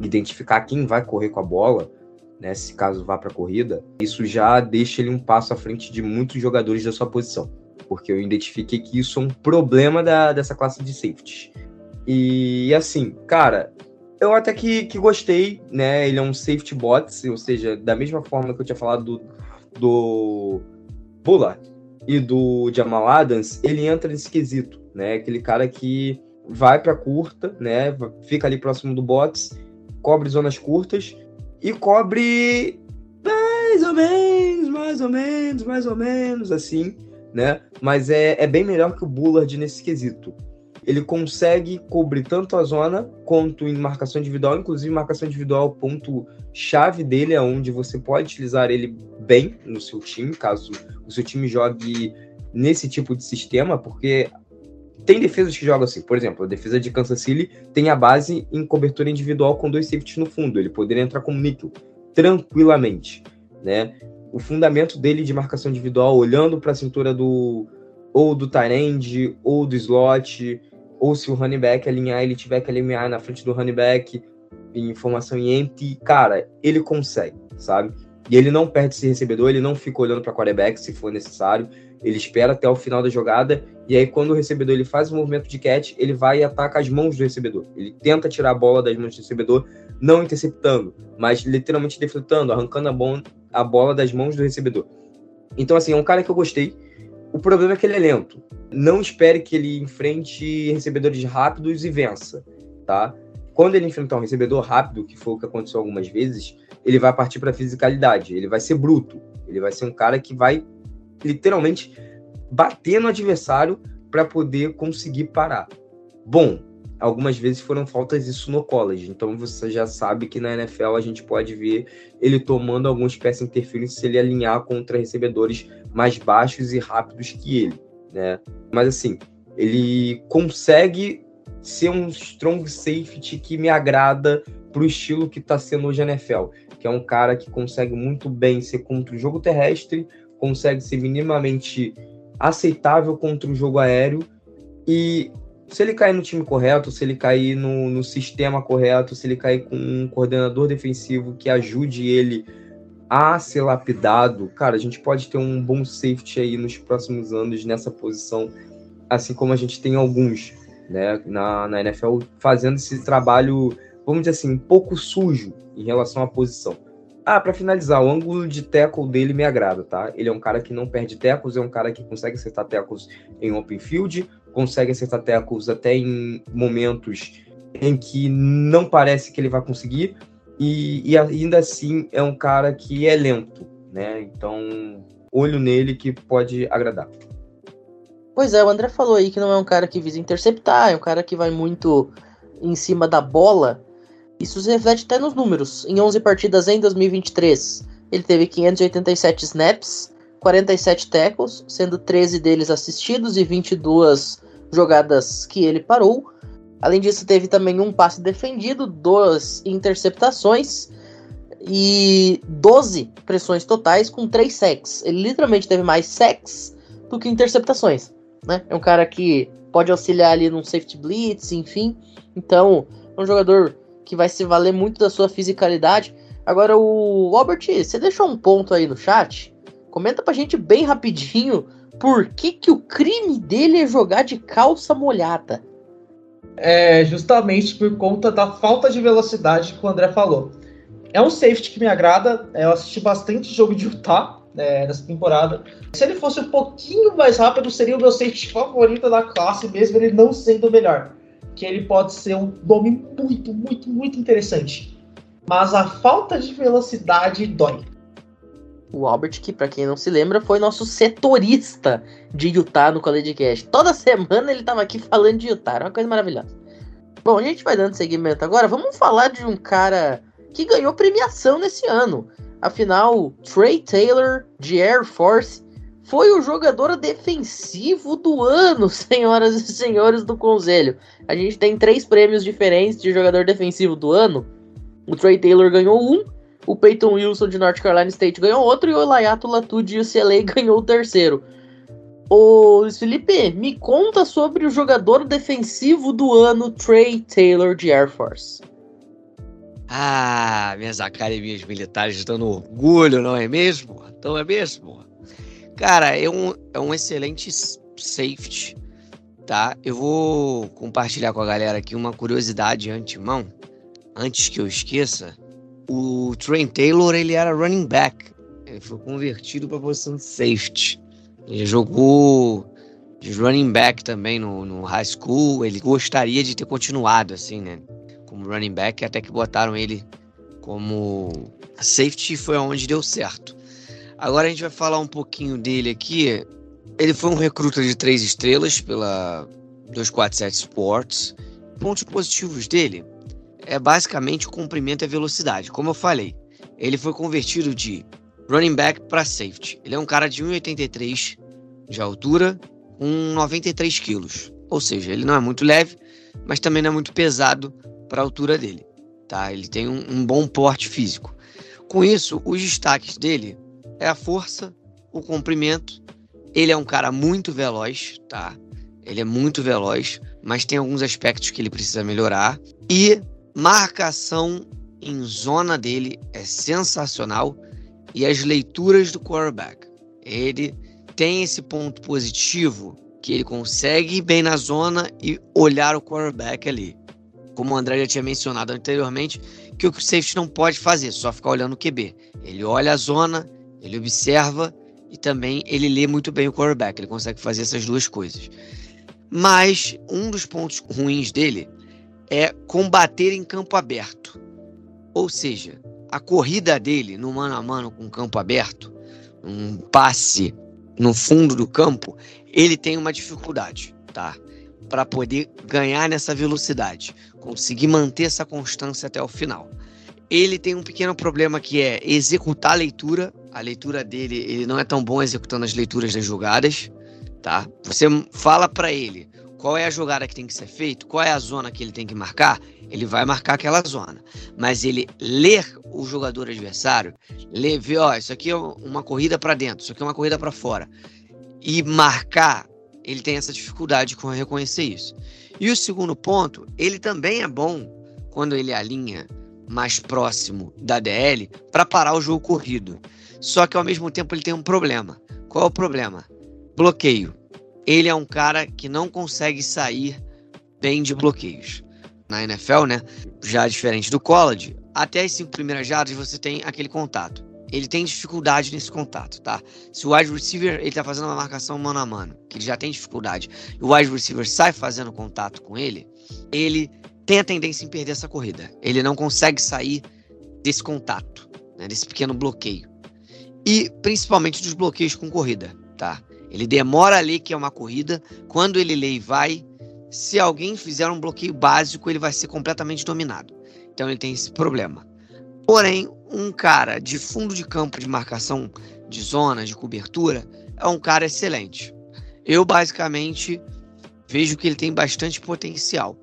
identificar quem vai correr com a bola, né? Se caso vá para corrida, isso já deixa ele um passo à frente de muitos jogadores da sua posição, porque eu identifiquei que isso é um problema da, dessa classe de safeties. E assim, cara, eu até que, que gostei, né? Ele é um safety bot, ou seja, da mesma forma que eu tinha falado do, do Bullard e do Jamal Adams, ele entra nesse quesito, né? Aquele cara que vai para curta, né? Fica ali próximo do bots, cobre zonas curtas e cobre mais ou menos, mais ou menos, mais ou menos, assim, né? Mas é, é bem melhor que o Bullard nesse quesito ele consegue cobrir tanto a zona quanto em marcação individual, inclusive marcação individual, o ponto chave dele é onde você pode utilizar ele bem no seu time, caso o seu time jogue nesse tipo de sistema, porque tem defesas que jogam assim, por exemplo, a defesa de Kansas City tem a base em cobertura individual com dois safeties no fundo, ele poderia entrar como nickel tranquilamente, né? O fundamento dele de marcação individual, olhando para a cintura do ou do end, ou do slot, ou se o running back alinhar, ele tiver que alinhar na frente do running back, em formação em empty, cara, ele consegue, sabe? E ele não perde esse recebedor, ele não fica olhando para quarterback se for necessário. Ele espera até o final da jogada e aí quando o recebedor ele faz o movimento de catch, ele vai e ataca as mãos do recebedor. Ele tenta tirar a bola das mãos do recebedor, não interceptando, mas literalmente defletando, arrancando a, a bola das mãos do recebedor. Então assim, é um cara que eu gostei. O problema é que ele é lento. Não espere que ele enfrente recebedores rápidos e vença, tá? Quando ele enfrentar um recebedor rápido, que foi o que aconteceu algumas vezes, ele vai partir para fisicalidade, ele vai ser bruto, ele vai ser um cara que vai literalmente bater no adversário para poder conseguir parar. Bom, algumas vezes foram faltas isso no college, então você já sabe que na NFL a gente pode ver ele tomando alguns pass interference se ele alinhar contra recebedores mais baixos e rápidos que ele, né? Mas assim, ele consegue ser um strong safety que me agrada pro estilo que está sendo hoje a NFL, que é um cara que consegue muito bem ser contra o jogo terrestre, consegue ser minimamente aceitável contra o jogo aéreo e se ele cair no time correto, se ele cair no, no sistema correto, se ele cair com um coordenador defensivo que ajude ele a ser lapidado, cara, a gente pode ter um bom safety aí nos próximos anos nessa posição, assim como a gente tem alguns, né, na, na NFL fazendo esse trabalho vamos dizer assim, um pouco sujo em relação à posição. Ah, para finalizar, o ângulo de tackle dele me agrada, tá? Ele é um cara que não perde tackles, é um cara que consegue acertar tackles em open field, consegue acertar tackles até em momentos em que não parece que ele vai conseguir, e, e ainda assim é um cara que é lento, né? Então, olho nele que pode agradar. Pois é, o André falou aí que não é um cara que visa interceptar, é um cara que vai muito em cima da bola, isso se reflete até nos números. Em 11 partidas em 2023, ele teve 587 snaps, 47 tackles, sendo 13 deles assistidos e 22 jogadas que ele parou. Além disso, teve também um passe defendido, duas interceptações e 12 pressões totais com 3 sacks. Ele literalmente teve mais sacks do que interceptações. Né? É um cara que pode auxiliar ali num safety blitz, enfim. Então, é um jogador que vai se valer muito da sua fisicalidade. Agora, o Albert, você deixou um ponto aí no chat? Comenta pra gente bem rapidinho por que, que o crime dele é jogar de calça molhada. É justamente por conta da falta de velocidade que o André falou. É um safety que me agrada. É, eu assisti bastante jogo de Utah né, nessa temporada. Se ele fosse um pouquinho mais rápido, seria o meu safety favorito da classe, mesmo ele não sendo o melhor que ele pode ser um nome muito, muito, muito interessante. Mas a falta de velocidade dói. O Albert, que para quem não se lembra, foi nosso setorista de Utah no College Cast. Toda semana ele tava aqui falando de Utah, era uma coisa maravilhosa. Bom, a gente vai dando seguimento agora. Vamos falar de um cara que ganhou premiação nesse ano. Afinal, Trey Taylor de Air Force foi o jogador defensivo do ano, [laughs] senhoras e senhores do Conselho. A gente tem três prêmios diferentes de jogador defensivo do ano. O Trey Taylor ganhou um, o Peyton Wilson de North Carolina State ganhou outro e o Layato Latu de UCLA [laughs] ganhou o terceiro. Ô Felipe, me conta sobre o jogador defensivo do ano, Trey Taylor de Air Force. Ah, minhas academias militares dando orgulho, não é mesmo? Não é mesmo? Cara, é um, é um excelente safety, tá? Eu vou compartilhar com a galera aqui uma curiosidade de antemão, antes que eu esqueça. O Trent Taylor, ele era running back. Ele foi convertido para a posição de safety. Ele jogou de running back também no, no high school. Ele gostaria de ter continuado assim, né? Como running back, até que botaram ele como safety foi onde deu certo. Agora a gente vai falar um pouquinho dele aqui. Ele foi um recruta de três estrelas pela 247 Sports. Pontos positivos dele é basicamente o comprimento e a velocidade. Como eu falei, ele foi convertido de running back para safety. Ele é um cara de 1,83 de altura, com 93 quilos. Ou seja, ele não é muito leve, mas também não é muito pesado para a altura dele. Tá? Ele tem um, um bom porte físico. Com isso, os destaques dele é a força, o comprimento. Ele é um cara muito veloz, tá? Ele é muito veloz, mas tem alguns aspectos que ele precisa melhorar. E marcação em zona dele é sensacional. e as leituras do quarterback. Ele tem esse ponto positivo que ele consegue ir bem na zona e olhar o quarterback ali. Como o André já tinha mencionado anteriormente, que o safety não pode fazer, só ficar olhando o QB. Ele olha a zona, ele observa e também ele lê muito bem o quarterback. Ele consegue fazer essas duas coisas. Mas um dos pontos ruins dele é combater em campo aberto. Ou seja, a corrida dele no mano a mano com campo aberto, um passe no fundo do campo, ele tem uma dificuldade, tá? Para poder ganhar nessa velocidade, conseguir manter essa constância até o final. Ele tem um pequeno problema que é executar a leitura. A leitura dele, ele não é tão bom executando as leituras das jogadas, tá? Você fala para ele qual é a jogada que tem que ser feita, qual é a zona que ele tem que marcar, ele vai marcar aquela zona. Mas ele ler o jogador adversário, ler, ver, ó, isso aqui é uma corrida para dentro, isso aqui é uma corrida para fora, e marcar, ele tem essa dificuldade com reconhecer isso. E o segundo ponto, ele também é bom quando ele alinha mais próximo da DL para parar o jogo corrido. Só que ao mesmo tempo ele tem um problema. Qual é o problema? Bloqueio ele é um cara que não consegue sair bem de bloqueios. Na NFL, né? Já diferente do college, até as cinco primeiras jardas você tem aquele contato. Ele tem dificuldade nesse contato, tá? Se o wide receiver ele tá fazendo uma marcação mano a mano, que ele já tem dificuldade, e o wide receiver sai fazendo contato com ele, ele tem a tendência em perder essa corrida. Ele não consegue sair desse contato, né, desse pequeno bloqueio. E principalmente dos bloqueios com corrida, tá? Ele demora a ler que é uma corrida. Quando ele lê e vai, se alguém fizer um bloqueio básico, ele vai ser completamente dominado. Então ele tem esse problema. Porém, um cara de fundo de campo de marcação de zona, de cobertura, é um cara excelente. Eu basicamente vejo que ele tem bastante potencial,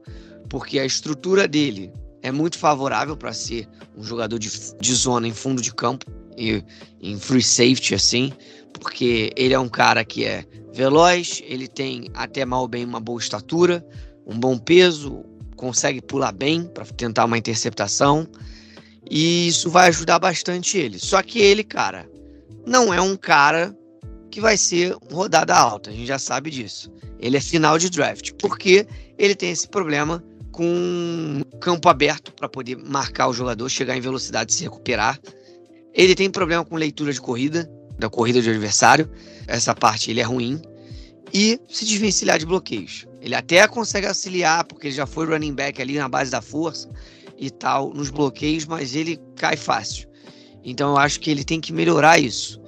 porque a estrutura dele é muito favorável para ser um jogador de, de zona em fundo de campo e em free safety assim porque ele é um cara que é veloz, ele tem até mal bem uma boa estatura, um bom peso, consegue pular bem para tentar uma interceptação. E isso vai ajudar bastante ele. Só que ele, cara, não é um cara que vai ser rodada alta, a gente já sabe disso. Ele é final de draft, porque ele tem esse problema com campo aberto para poder marcar o jogador, chegar em velocidade e se recuperar. Ele tem problema com leitura de corrida, da corrida do adversário. Essa parte ele é ruim. E se desvencilhar de bloqueios. Ele até consegue auxiliar, porque ele já foi running back ali na base da força e tal, nos bloqueios, mas ele cai fácil. Então eu acho que ele tem que melhorar isso.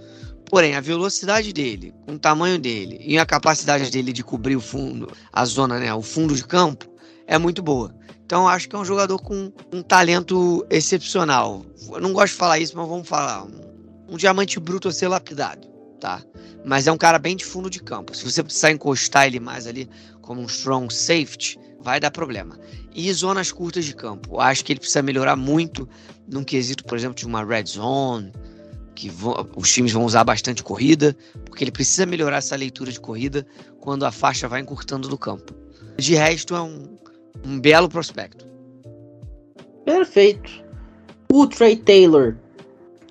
Porém, a velocidade dele, o tamanho dele e a capacidade dele de cobrir o fundo, a zona, né, o fundo de campo, é muito boa. Então acho que é um jogador com um talento excepcional. Eu não gosto de falar isso, mas vamos falar. Um um diamante bruto a ser lapidado, tá? Mas é um cara bem de fundo de campo. Se você precisar encostar ele mais ali como um strong safety, vai dar problema. E zonas curtas de campo. Acho que ele precisa melhorar muito num quesito, por exemplo, de uma red zone, que os times vão usar bastante corrida, porque ele precisa melhorar essa leitura de corrida quando a faixa vai encurtando no campo. De resto, é um, um belo prospecto. Perfeito. O Trey Taylor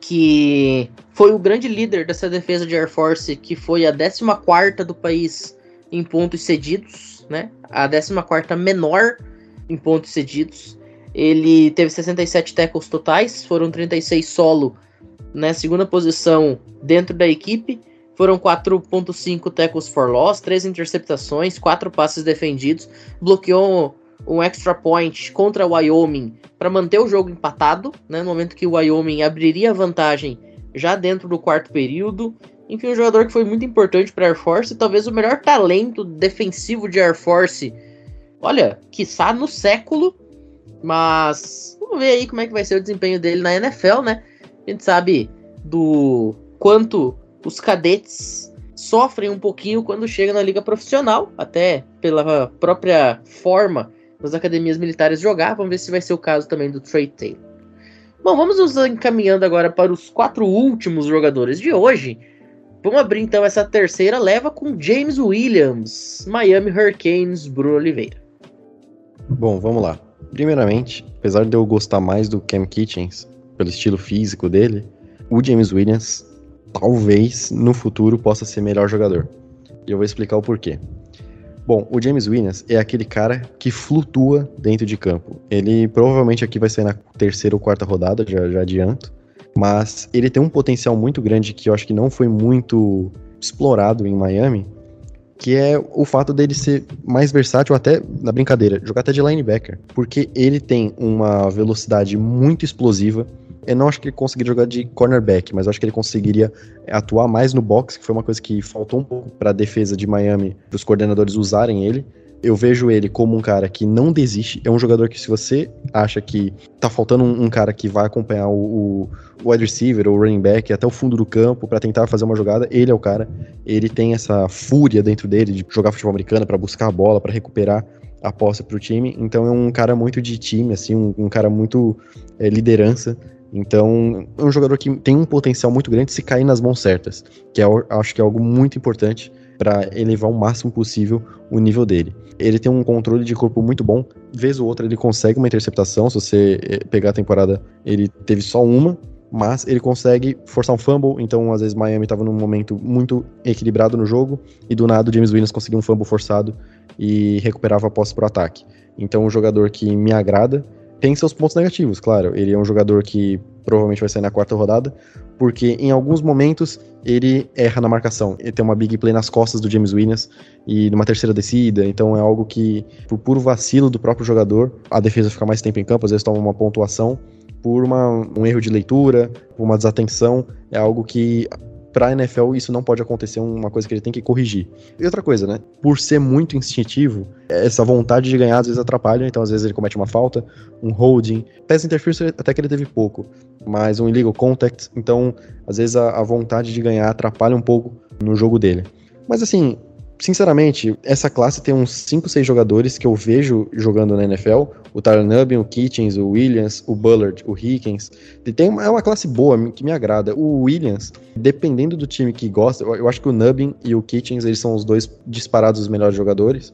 que foi o grande líder dessa defesa de Air Force, que foi a 14 do país em pontos cedidos, né? A 14 menor em pontos cedidos. Ele teve 67 tackles totais, foram 36 solo na segunda posição dentro da equipe. Foram 4.5 tackles for loss, 3 interceptações, 4 passes defendidos, bloqueou um extra point contra o Wyoming para manter o jogo empatado, né, no momento que o Wyoming abriria a vantagem já dentro do quarto período. Enfim, um jogador que foi muito importante para Air Force, talvez o melhor talento defensivo de Air Force. Olha, quiçá no século, mas vamos ver aí como é que vai ser o desempenho dele na NFL, né? A gente sabe do quanto os cadetes sofrem um pouquinho quando chegam na liga profissional, até pela própria forma nas academias militares jogar. Vamos ver se vai ser o caso também do Trey Taylor. Bom, vamos nos encaminhando agora para os quatro últimos jogadores de hoje. Vamos abrir então essa terceira leva com James Williams, Miami Hurricanes, Bruno Oliveira. Bom, vamos lá. Primeiramente, apesar de eu gostar mais do Cam Kitchens, pelo estilo físico dele, o James Williams talvez no futuro possa ser melhor jogador. E eu vou explicar o porquê. Bom, o James Williams é aquele cara que flutua dentro de campo. Ele provavelmente aqui vai sair na terceira ou quarta rodada, já, já adianto. Mas ele tem um potencial muito grande que eu acho que não foi muito explorado em Miami, que é o fato dele ser mais versátil, até na brincadeira, jogar até de linebacker, porque ele tem uma velocidade muito explosiva. Eu não acho que ele conseguiria jogar de cornerback, mas acho que ele conseguiria atuar mais no box, que foi uma coisa que faltou um pouco para a defesa de Miami, para os coordenadores usarem ele. Eu vejo ele como um cara que não desiste. É um jogador que, se você acha que tá faltando um, um cara que vai acompanhar o, o, o wide receiver ou o running back até o fundo do campo para tentar fazer uma jogada, ele é o cara. Ele tem essa fúria dentro dele de jogar futebol americano para buscar a bola, para recuperar a posse pro time. Então é um cara muito de time, assim, um, um cara muito é, liderança. Então, é um jogador que tem um potencial muito grande se cair nas mãos certas, que é, acho que é algo muito importante para elevar o máximo possível o nível dele. Ele tem um controle de corpo muito bom. Vez ou outra ele consegue uma interceptação. Se você eh, pegar a temporada, ele teve só uma, mas ele consegue forçar um fumble. Então, às vezes, Miami estava num momento muito equilibrado no jogo e do nada o James Williams conseguiu um fumble forçado e recuperava a posse para o ataque. Então, um jogador que me agrada. Tem seus pontos negativos, claro. Ele é um jogador que provavelmente vai sair na quarta rodada, porque em alguns momentos ele erra na marcação. Ele tem uma big play nas costas do James Williams e numa terceira descida, então é algo que, por puro vacilo do próprio jogador, a defesa fica mais tempo em campo, às vezes toma uma pontuação por uma, um erro de leitura, por uma desatenção, é algo que pra NFL isso não pode acontecer, uma coisa que ele tem que corrigir. E outra coisa, né? Por ser muito instintivo, essa vontade de ganhar às vezes atrapalha, então às vezes ele comete uma falta, um holding. Pass interference até que ele teve pouco, mas um illegal contact, então às vezes a, a vontade de ganhar atrapalha um pouco no jogo dele. Mas assim, sinceramente, essa classe tem uns 5, 6 jogadores que eu vejo jogando na NFL. O Tyler o Kitchens, o Williams, o Bullard, o Higgins. Tem uma, é uma classe boa que me agrada. O Williams, dependendo do time que gosta, eu, acho que o Nubbin e o Kitchens, eles são os dois disparados os melhores jogadores.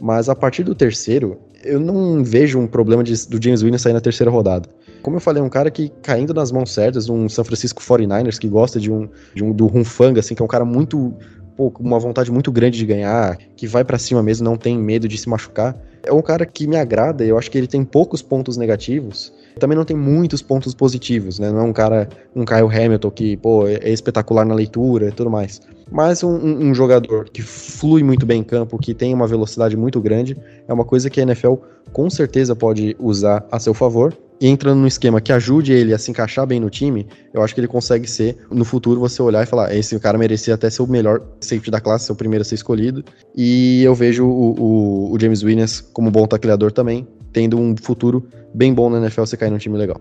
Mas a partir do terceiro, eu não vejo um problema de, do James Williams sair na terceira rodada. Como eu falei, é um cara que caindo nas mãos certas, um San Francisco 49ers que gosta de um, de um do Runfanga, assim, que é um cara muito pô, uma vontade muito grande de ganhar, que vai para cima mesmo, não tem medo de se machucar. É um cara que me agrada, eu acho que ele tem poucos pontos negativos, também não tem muitos pontos positivos, né? Não é um cara, um Kyle Hamilton que, pô, é, é espetacular na leitura e tudo mais. Mas um, um, jogador que flui muito bem em campo, que tem uma velocidade muito grande, é uma coisa que a NFL com certeza pode usar a seu favor entrando num esquema que ajude ele a se encaixar bem no time, eu acho que ele consegue ser, no futuro, você olhar e falar: esse cara merecia até ser o melhor safety da classe, ser o primeiro a ser escolhido. E eu vejo o, o, o James Williams como bom tacleador também, tendo um futuro bem bom na NFL se cair num time legal.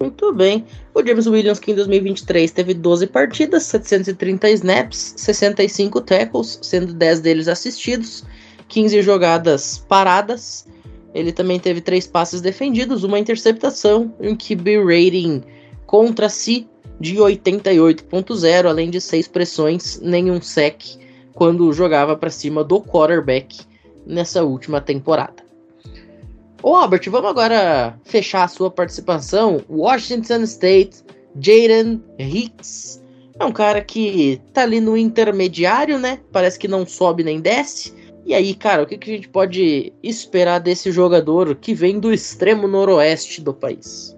Muito bem. O James Williams, que em 2023 teve 12 partidas, 730 snaps, 65 tackles, sendo 10 deles assistidos, 15 jogadas paradas ele também teve três passes defendidos, uma interceptação e um QB rating contra si de 88.0, além de seis pressões, nenhum sec quando jogava para cima do quarterback nessa última temporada. Ô Albert, vamos agora fechar a sua participação. Washington State, Jaden Hicks. É um cara que tá ali no intermediário, né? Parece que não sobe nem desce. E aí, cara, o que, que a gente pode esperar desse jogador que vem do extremo noroeste do país?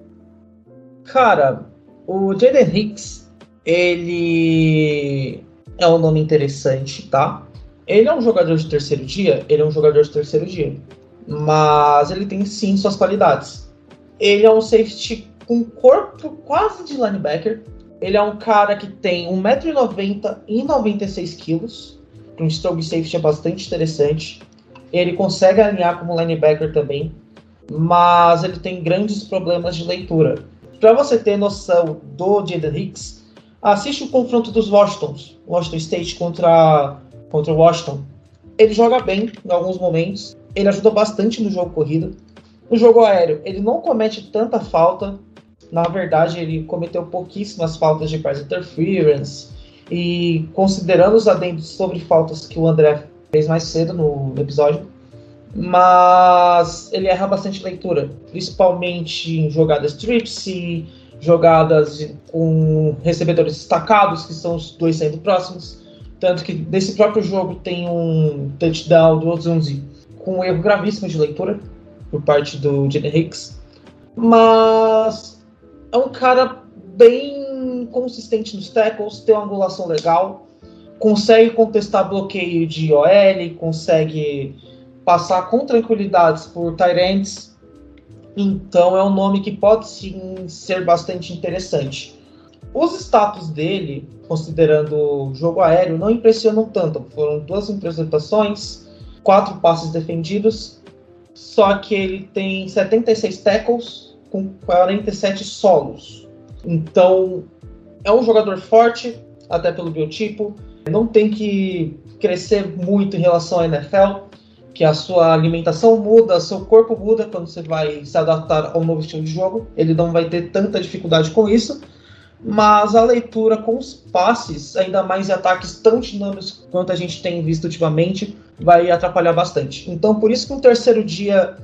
Cara, o Jaden Hicks, ele é um nome interessante, tá? Ele é um jogador de terceiro dia? Ele é um jogador de terceiro dia. Mas ele tem sim suas qualidades. Ele é um safety com corpo quase de linebacker. Ele é um cara que tem 1,90m e 96kg um strong safety é bastante interessante. Ele consegue alinhar como linebacker também, mas ele tem grandes problemas de leitura. Para você ter noção do Jaden Hicks, assiste o confronto dos Washingtons, Washington State contra contra Washington. Ele joga bem em alguns momentos, ele ajuda bastante no jogo corrido. No jogo aéreo, ele não comete tanta falta. Na verdade, ele cometeu pouquíssimas faltas de pass interference, e considerando os adendos sobre faltas que o André fez mais cedo no episódio, mas ele erra bastante leitura, principalmente em jogadas trips e jogadas com recebedores destacados, que são os dois sendo próximos. Tanto que nesse próprio jogo tem um touchdown do Ozunzi com um erro gravíssimo de leitura por parte do Jenny Hicks. Mas é um cara bem consistente nos tackles, tem uma angulação legal, consegue contestar bloqueio de OL, consegue passar com tranquilidades por Tyrants. Então é um nome que pode sim ser bastante interessante. Os status dele, considerando o jogo aéreo, não impressionam tanto. Foram duas interceptações, quatro passes defendidos, só que ele tem 76 tackles com 47 solos. Então, é um jogador forte, até pelo biotipo. Não tem que crescer muito em relação à NFL, que a sua alimentação muda, seu corpo muda quando você vai se adaptar ao novo estilo de jogo. Ele não vai ter tanta dificuldade com isso mas a leitura com os passes, ainda mais em ataques tão dinâmicos quanto a gente tem visto ultimamente, vai atrapalhar bastante. Então, por isso que um terceiro dia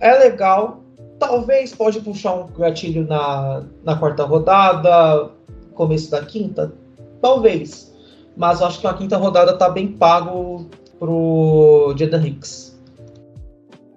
é legal, talvez pode puxar um gatilho na, na quarta rodada, começo da quinta, talvez. Mas acho que a quinta rodada tá bem pago pro Jaden Hicks.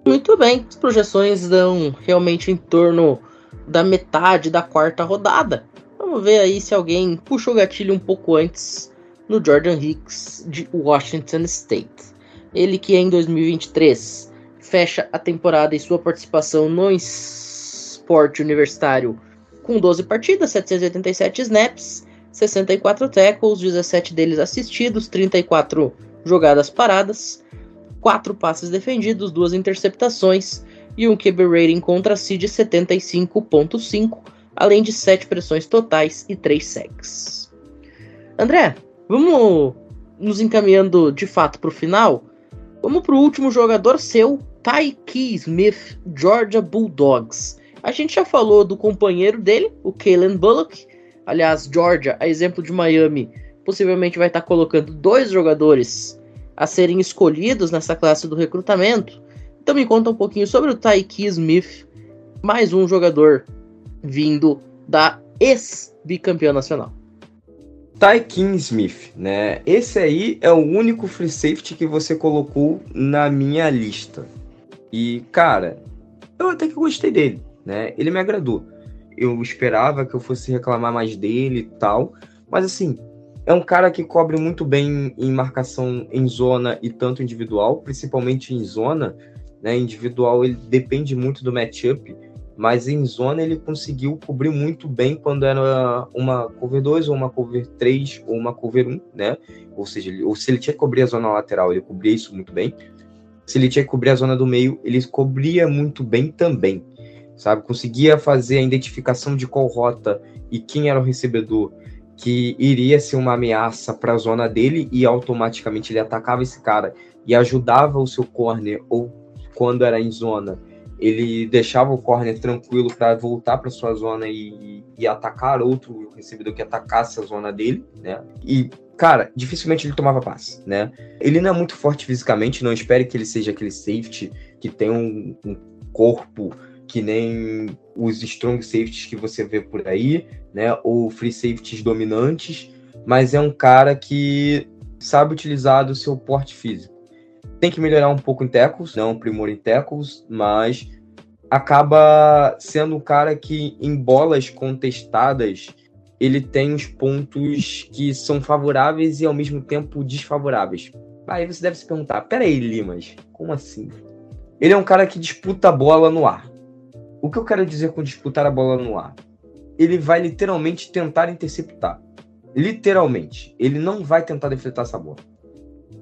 Muito bem, as projeções dão realmente em torno da metade da quarta rodada. Vamos ver aí se alguém puxa o gatilho um pouco antes no Jordan Hicks de Washington State. Ele que em 2023 fecha a temporada e sua participação no esporte universitário com 12 partidas, 787 snaps, 64 tackles, 17 deles assistidos, 34 jogadas paradas, 4 passes defendidos, 2 interceptações e um QB rating contra si de 75.5 além de 7 pressões totais e 3 sacks. André, vamos nos encaminhando de fato para o final. Vamos para o último jogador seu, Tyke Smith, Georgia Bulldogs. A gente já falou do companheiro dele, o Kalen Bullock. Aliás, Georgia, a exemplo de Miami, possivelmente vai estar colocando dois jogadores a serem escolhidos nessa classe do recrutamento. Então me conta um pouquinho sobre o Tyke Smith, mais um jogador vindo da ex-bicampeã nacional. Tykin Smith, né? Esse aí é o único free safety que você colocou na minha lista. E, cara, eu até que gostei dele, né? Ele me agradou. Eu esperava que eu fosse reclamar mais dele e tal, mas assim, é um cara que cobre muito bem em marcação em zona e tanto individual, principalmente em zona, né? Individual ele depende muito do matchup mas em zona ele conseguiu cobrir muito bem quando era uma cover 2 ou uma cover 3 ou uma cover 1, né? Ou seja, ele, ou se ele tinha que cobrir a zona lateral, ele cobria isso muito bem. Se ele tinha que cobrir a zona do meio, ele cobria muito bem também, sabe? Conseguia fazer a identificação de qual rota e quem era o recebedor que iria ser uma ameaça para a zona dele e automaticamente ele atacava esse cara e ajudava o seu corner ou quando era em zona ele deixava o corner tranquilo para voltar para sua zona e, e, atacar outro recebedor que atacasse a zona dele, né? E cara, dificilmente ele tomava passe, né? Ele não é muito forte fisicamente, não espere que ele seja aquele safety que tem um, um corpo que nem os strong safeties que você vê por aí, né? Ou free safeties dominantes, mas é um cara que sabe utilizar do seu porte físico tem que melhorar um pouco em tackles, não primor em tackles, mas acaba sendo um cara que, em bolas contestadas, ele tem os pontos que são favoráveis e ao mesmo tempo desfavoráveis. Aí você deve se perguntar: peraí, Limas, como assim? Ele é um cara que disputa a bola no ar. O que eu quero dizer com disputar a bola no ar? Ele vai literalmente tentar interceptar. Literalmente. Ele não vai tentar defletar essa bola.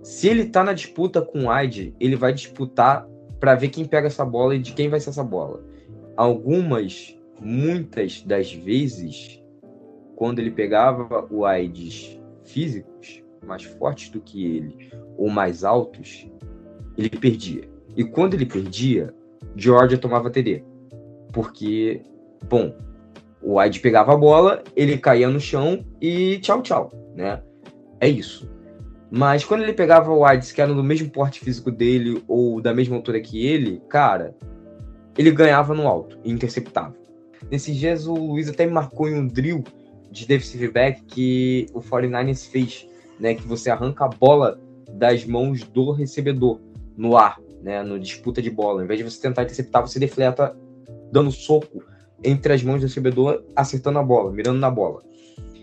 Se ele tá na disputa com o Aide, ele vai disputar para ver quem pega essa bola e de quem vai ser essa bola. Algumas, muitas das vezes, quando ele pegava o Aides físicos, mais fortes do que ele, ou mais altos, ele perdia. E quando ele perdia, Georgia tomava TD. Porque, bom, o Aide pegava a bola, ele caía no chão e tchau, tchau, né? É isso. Mas quando ele pegava o Wides, que era do mesmo porte físico dele ou da mesma altura que ele, cara, ele ganhava no alto e interceptava. Nesses dias o Luiz até me marcou em um drill de defensive back que o 49ers fez, né? Que você arranca a bola das mãos do recebedor no ar, né? No disputa de bola. Ao invés de você tentar interceptar, você defleta dando soco entre as mãos do recebedor, acertando a bola, mirando na bola.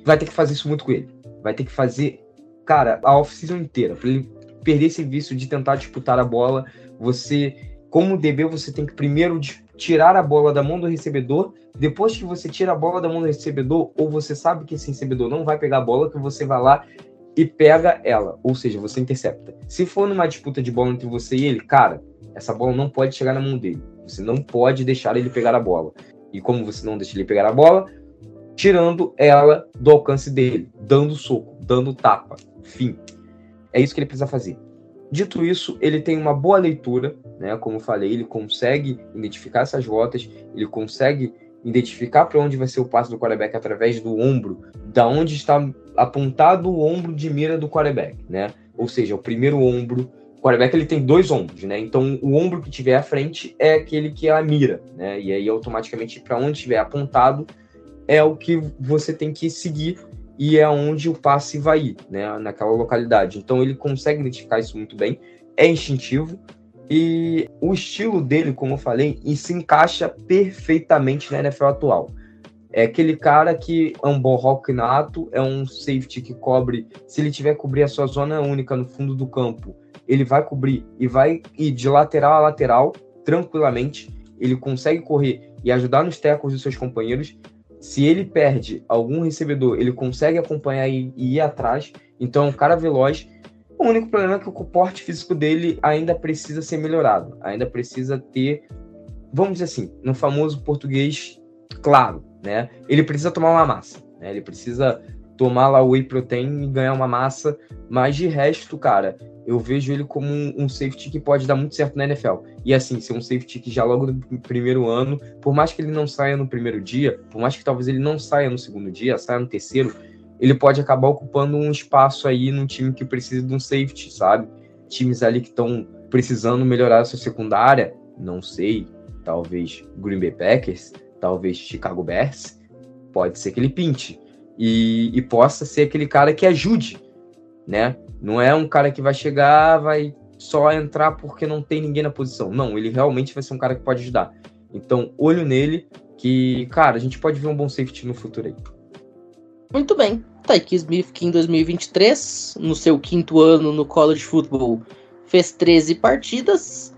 Vai ter que fazer isso muito com ele. Vai ter que fazer, cara, a off-season inteira, para ele perder esse vício de tentar disputar a bola. Você, como DB, você tem que primeiro tirar a bola da mão do recebedor. Depois que você tira a bola da mão do recebedor, ou você sabe que esse recebedor não vai pegar a bola, que você vai lá e pega ela. Ou seja, você intercepta. Se for numa disputa de bola entre você e ele, cara, essa bola não pode chegar na mão dele. Você não pode deixar ele pegar a bola. E como você não deixa ele pegar a bola, tirando ela do alcance dele, dando soco, dando tapa. Fim. É isso que ele precisa fazer. Dito isso, ele tem uma boa leitura, né? Como eu falei, ele consegue identificar essas rotas, ele consegue identificar para onde vai ser o passo do quarterback através do ombro, da onde está apontado o ombro de mira do quarterback, né? Ou seja, o primeiro ombro, quarterback ele tem dois ombros, né? Então o ombro que tiver à frente é aquele que é a mira, né? E aí automaticamente para onde estiver apontado é o que você tem que seguir e é onde o passe vai ir, né, naquela localidade. Então ele consegue identificar isso muito bem, é instintivo e o estilo dele, como eu falei, se encaixa perfeitamente na NFL atual. É aquele cara que é um ball rock nato, é um safety que cobre, se ele tiver cobrir a sua zona única no fundo do campo, ele vai cobrir e vai ir de lateral a lateral tranquilamente. Ele consegue correr e ajudar nos tecos dos seus companheiros se ele perde algum recebedor, ele consegue acompanhar e, e ir atrás. Então é um cara veloz. O único problema é que o porte físico dele ainda precisa ser melhorado. Ainda precisa ter, vamos dizer assim, no famoso português claro, né? Ele precisa tomar uma massa, né? Ele precisa tomar lá o whey protein e ganhar uma massa, mas de resto, cara, eu vejo ele como um, um, safety que pode dar muito certo na NFL. E assim, ser um safety que já logo no primeiro ano, por mais que ele não saia no primeiro dia, por mais que talvez ele não saia no segundo dia, saia no terceiro, ele pode acabar ocupando um espaço aí num time que precisa de um safety, sabe? Times ali que estão precisando melhorar a sua secundária, não sei, talvez Green Bay Packers, talvez Chicago Bears, pode ser que ele pinte. E, e possa ser aquele cara que ajude, né? Não é um cara que vai chegar, vai só entrar porque não tem ninguém na posição. Não, ele realmente vai ser um cara que pode ajudar. Então, olho nele, que, cara, a gente pode ver um bom safety no futuro aí. Muito bem. Tyke Smith, que em 2023, no seu quinto ano no college football, fez 13 partidas,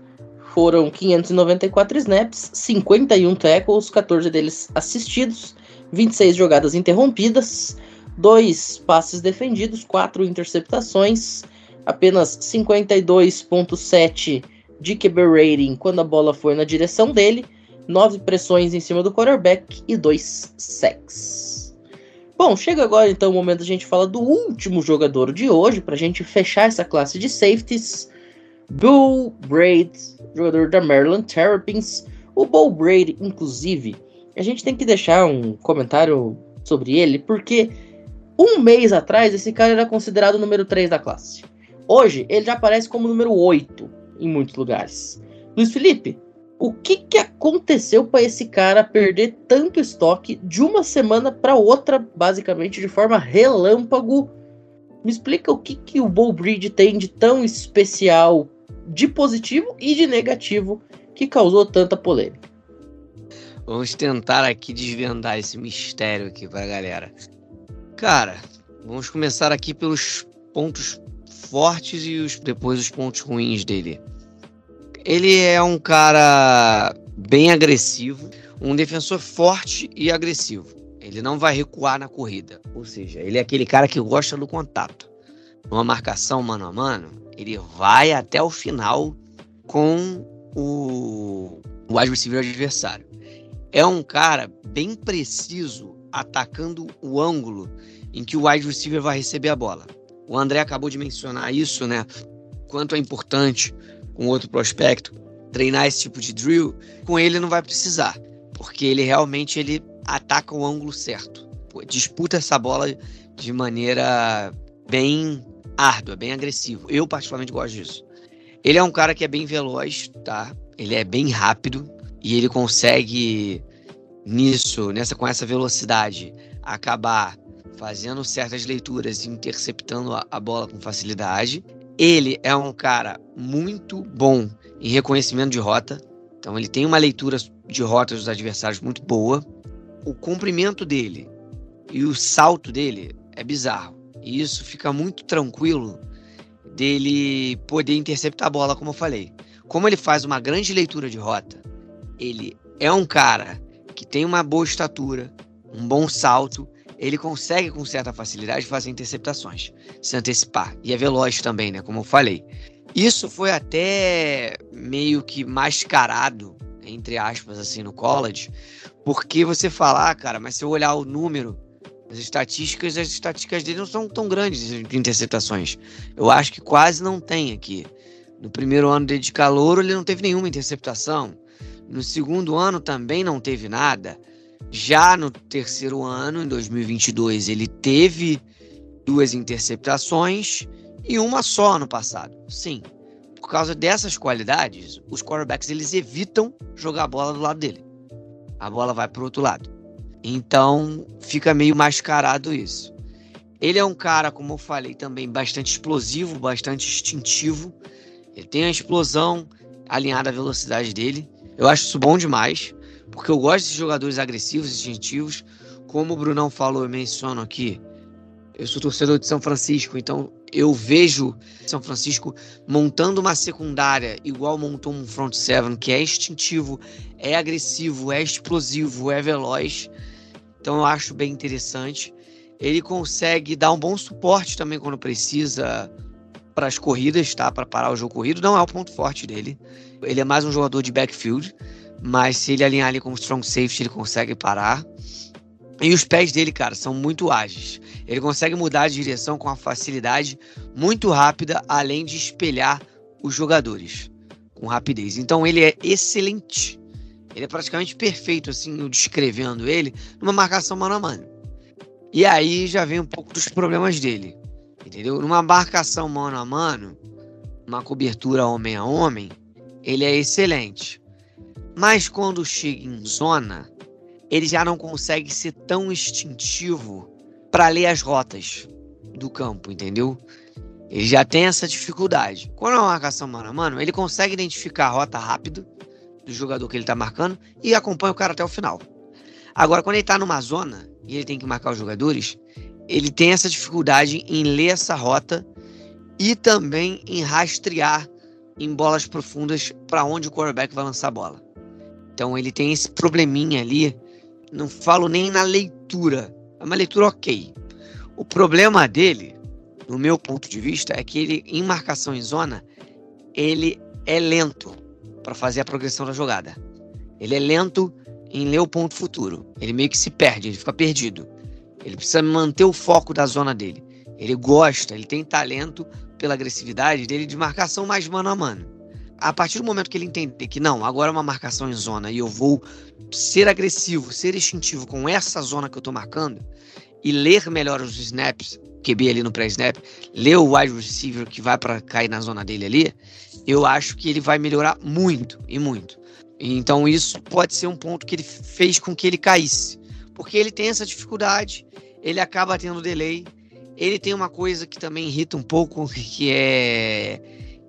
foram 594 snaps, 51 tackles, 14 deles assistidos, 26 jogadas interrompidas, dois passes defendidos, quatro interceptações, apenas 52.7 de QB rating quando a bola foi na direção dele, nove pressões em cima do quarterback e dois sacks. Bom, chega agora então o momento da gente falar do último jogador de hoje para a gente fechar essa classe de safeties. Bull Braid, jogador da Maryland Terrapins. O Bull Braid, inclusive, a gente tem que deixar um comentário sobre ele, porque um mês atrás, esse cara era considerado o número 3 da classe. Hoje, ele já aparece como número 8 em muitos lugares. Luiz Felipe, o que, que aconteceu para esse cara perder tanto estoque de uma semana para outra, basicamente de forma relâmpago? Me explica o que, que o Bull Breed tem de tão especial, de positivo e de negativo, que causou tanta polêmica. Vamos tentar aqui desvendar esse mistério aqui para a galera. Cara, vamos começar aqui pelos pontos fortes e os, depois os pontos ruins dele. Ele é um cara bem agressivo, um defensor forte e agressivo. Ele não vai recuar na corrida. Ou seja, ele é aquele cara que gosta do contato. Numa marcação mano a mano, ele vai até o final com o receiver adversário. É um cara bem preciso atacando o ângulo em que o wide receiver vai receber a bola. O André acabou de mencionar isso, né? Quanto é importante com outro prospecto treinar esse tipo de drill, com ele não vai precisar, porque ele realmente ele ataca o ângulo certo. Disputa essa bola de maneira bem árdua, bem agressiva. Eu particularmente gosto disso. Ele é um cara que é bem veloz, tá? Ele é bem rápido e ele consegue nisso, nessa com essa velocidade, acabar fazendo certas leituras e interceptando a, a bola com facilidade. Ele é um cara muito bom em reconhecimento de rota. Então ele tem uma leitura de rotas dos adversários muito boa. O comprimento dele e o salto dele é bizarro. E isso fica muito tranquilo dele poder interceptar a bola, como eu falei. Como ele faz uma grande leitura de rota, ele é um cara que tem uma boa estatura, um bom salto, ele consegue com certa facilidade fazer interceptações, se antecipar. E é veloz também, né? Como eu falei. Isso foi até meio que mascarado, entre aspas, assim, no college, porque você falar, ah, cara, mas se eu olhar o número as estatísticas, as estatísticas dele não são tão grandes de interceptações. Eu acho que quase não tem aqui. No primeiro ano dele de calor, ele não teve nenhuma interceptação. No segundo ano também não teve nada. Já no terceiro ano, em 2022, ele teve duas interceptações e uma só no passado. Sim, por causa dessas qualidades, os quarterbacks eles evitam jogar a bola do lado dele. A bola vai para o outro lado. Então fica meio mascarado isso. Ele é um cara, como eu falei também, bastante explosivo, bastante instintivo. Ele tem a explosão alinhada à velocidade dele. Eu acho isso bom demais, porque eu gosto de jogadores agressivos, instintivos. Como o Brunão falou, eu menciono aqui. Eu sou torcedor de São Francisco, então eu vejo São Francisco montando uma secundária igual montou um front seven, que é instintivo, é agressivo, é explosivo, é veloz. Então eu acho bem interessante. Ele consegue dar um bom suporte também quando precisa para as corridas, tá? Para parar o jogo corrido. Não é o ponto forte dele. Ele é mais um jogador de backfield, mas se ele alinhar ali com o strong safety, ele consegue parar. E os pés dele, cara, são muito ágeis. Ele consegue mudar de direção com uma facilidade muito rápida, além de espelhar os jogadores com rapidez. Então ele é excelente ele é praticamente perfeito, assim, descrevendo ele, numa marcação mano a mano. E aí já vem um pouco dos problemas dele. Entendeu? Numa marcação mano a mano, uma cobertura homem a homem, ele é excelente. Mas quando chega em zona, ele já não consegue ser tão instintivo para ler as rotas do campo, entendeu? Ele já tem essa dificuldade. Quando é uma marcação mano a mano, ele consegue identificar a rota rápido do jogador que ele está marcando e acompanha o cara até o final. Agora, quando ele está numa zona e ele tem que marcar os jogadores, ele tem essa dificuldade em ler essa rota e também em rastrear em bolas profundas para onde o quarterback vai lançar a bola. Então ele tem esse probleminha ali. Não falo nem na leitura. É uma leitura ok. O problema dele, no meu ponto de vista, é que ele, em marcação em zona, ele é lento para fazer a progressão da jogada. Ele é lento em ler o ponto futuro. Ele meio que se perde, ele fica perdido. Ele precisa manter o foco da zona dele. Ele gosta, ele tem talento pela agressividade dele de marcação mais mano a mano. A partir do momento que ele entender que não, agora é uma marcação em zona e eu vou ser agressivo, ser instintivo com essa zona que eu estou marcando e ler melhor os snaps, QB ali no pré-snap, ler o wide receiver que vai para cair na zona dele ali, eu acho que ele vai melhorar muito e muito. Então isso pode ser um ponto que ele fez com que ele caísse, porque ele tem essa dificuldade, ele acaba tendo delay. Ele tem uma coisa que também irrita um pouco, que é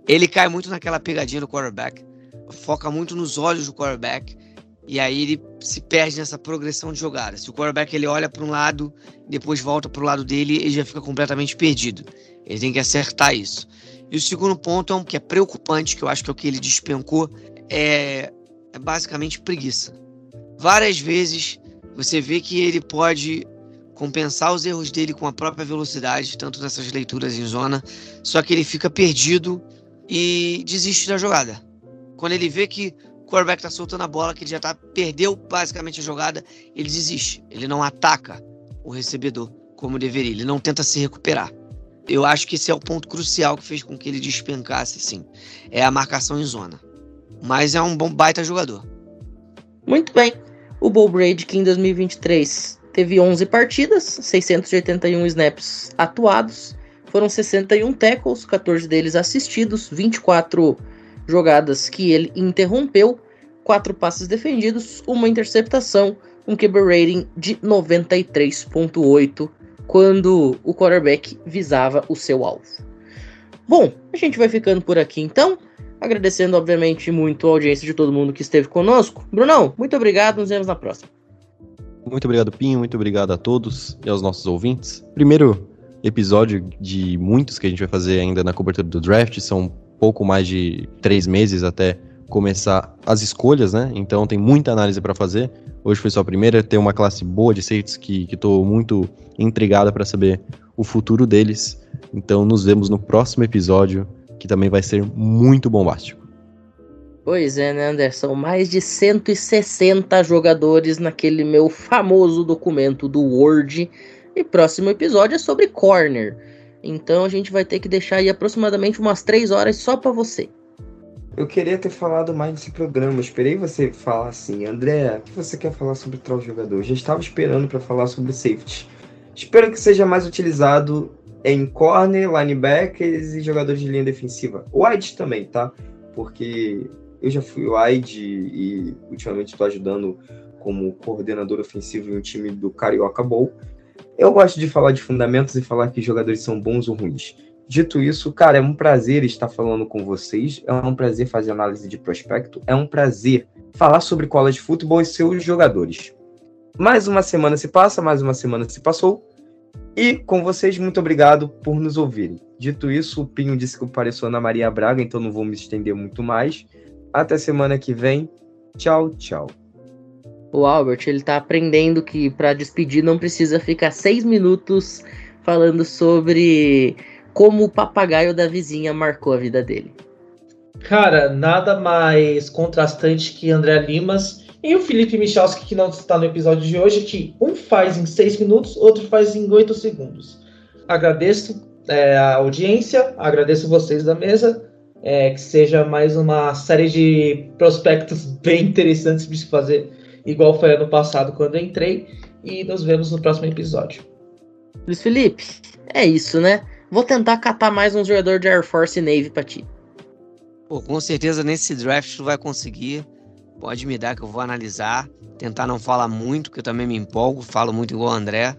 ele cai muito naquela pegadinha do quarterback, foca muito nos olhos do quarterback e aí ele se perde nessa progressão de jogada. Se o quarterback ele olha para um lado, depois volta para o lado dele, ele já fica completamente perdido. Ele tem que acertar isso. E o segundo ponto é um que é preocupante, que eu acho que é o que ele despencou, é, é basicamente preguiça. Várias vezes você vê que ele pode compensar os erros dele com a própria velocidade, tanto nessas leituras em zona, só que ele fica perdido e desiste da jogada. Quando ele vê que o quarterback está soltando a bola, que ele já tá, perdeu basicamente a jogada, ele desiste. Ele não ataca o recebedor como deveria, ele não tenta se recuperar. Eu acho que esse é o ponto crucial que fez com que ele despencasse, sim. É a marcação em zona. Mas é um bom baita jogador. Muito bem. O Bo que em 2023 teve 11 partidas, 681 snaps atuados, foram 61 tackles, 14 deles assistidos, 24 jogadas que ele interrompeu, 4 passes defendidos, uma interceptação, um QB rating de 93.8 quando o quarterback visava o seu alvo. Bom, a gente vai ficando por aqui então. Agradecendo, obviamente, muito a audiência de todo mundo que esteve conosco. Brunão, muito obrigado, nos vemos na próxima. Muito obrigado, Pinho. Muito obrigado a todos e aos nossos ouvintes. Primeiro episódio de muitos que a gente vai fazer ainda na cobertura do draft. São pouco mais de três meses até começar as escolhas, né? Então tem muita análise para fazer. Hoje foi só a primeira. Tem uma classe boa de safeties que estou muito intrigado para saber o futuro deles. Então nos vemos no próximo episódio que também vai ser muito bombástico. Pois é, né, Anderson? Mais de 160 jogadores naquele meu famoso documento do Word. E próximo episódio é sobre corner. Então a gente vai ter que deixar aí aproximadamente umas 3 horas só para você. Eu queria ter falado mais nesse programa. esperei você falar assim, André, o que você quer falar sobre tal jogador? Eu já estava esperando para falar sobre safety. Espero que seja mais utilizado em corner, linebackers e jogadores de linha defensiva. Wide também, tá? Porque eu já fui wide e ultimamente estou ajudando como coordenador ofensivo em um time do Carioca Bowl. Eu gosto de falar de fundamentos e falar que jogadores são bons ou ruins. Dito isso, cara, é um prazer estar falando com vocês. É um prazer fazer análise de prospecto. É um prazer falar sobre college futebol e seus jogadores. Mais uma semana se passa, mais uma semana se passou. E com vocês, muito obrigado por nos ouvirem. Dito isso, o Pinho disse que pareceu Ana Maria Braga, então não vou me estender muito mais. Até semana que vem. Tchau, tchau. O Albert, ele tá aprendendo que para despedir não precisa ficar seis minutos falando sobre como o papagaio da vizinha marcou a vida dele. Cara, nada mais contrastante que André Limas e o Felipe Michalski, que não está no episódio de hoje, que um faz em 6 minutos, outro faz em 8 segundos. Agradeço é, a audiência, agradeço vocês da mesa, é, que seja mais uma série de prospectos bem interessantes de se fazer, igual foi ano passado quando eu entrei, e nos vemos no próximo episódio. Luiz Felipe, é isso, né? Vou tentar catar mais um jogador de Air Force e Navy pra ti. Pô, com certeza nesse draft tu vai conseguir. Pode me dar que eu vou analisar, tentar não falar muito, que eu também me empolgo, falo muito igual o André.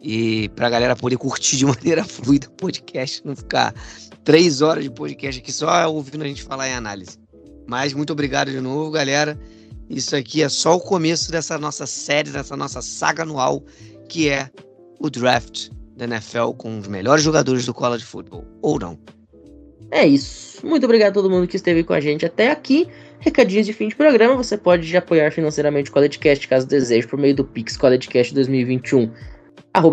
E pra galera poder curtir de [laughs] maneira fluida o podcast, não ficar três horas de podcast aqui só ouvindo a gente falar em análise. Mas muito obrigado de novo, galera. Isso aqui é só o começo dessa nossa série, dessa nossa saga anual, que é o draft da NFL com os melhores jogadores do college football, ou não. É isso. Muito obrigado a todo mundo que esteve com a gente até aqui. Recadinhos de fim de programa, você pode apoiar financeiramente o CollegeCast caso deseje por meio do Pix CollegeCast 2021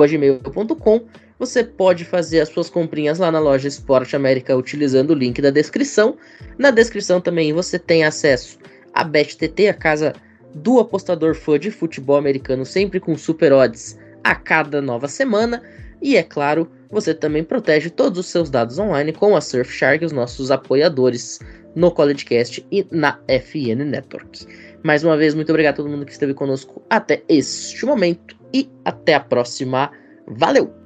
gmail.com. Você pode fazer as suas comprinhas lá na loja Esporte América utilizando o link da descrição. Na descrição também você tem acesso a BetTT, a casa do apostador fã de futebol americano, sempre com super odds a cada nova semana. E é claro, você também protege todos os seus dados online com a Surfshark, os nossos apoiadores no CollegeCast e na FN Network. Mais uma vez, muito obrigado a todo mundo que esteve conosco até este momento e até a próxima. Valeu!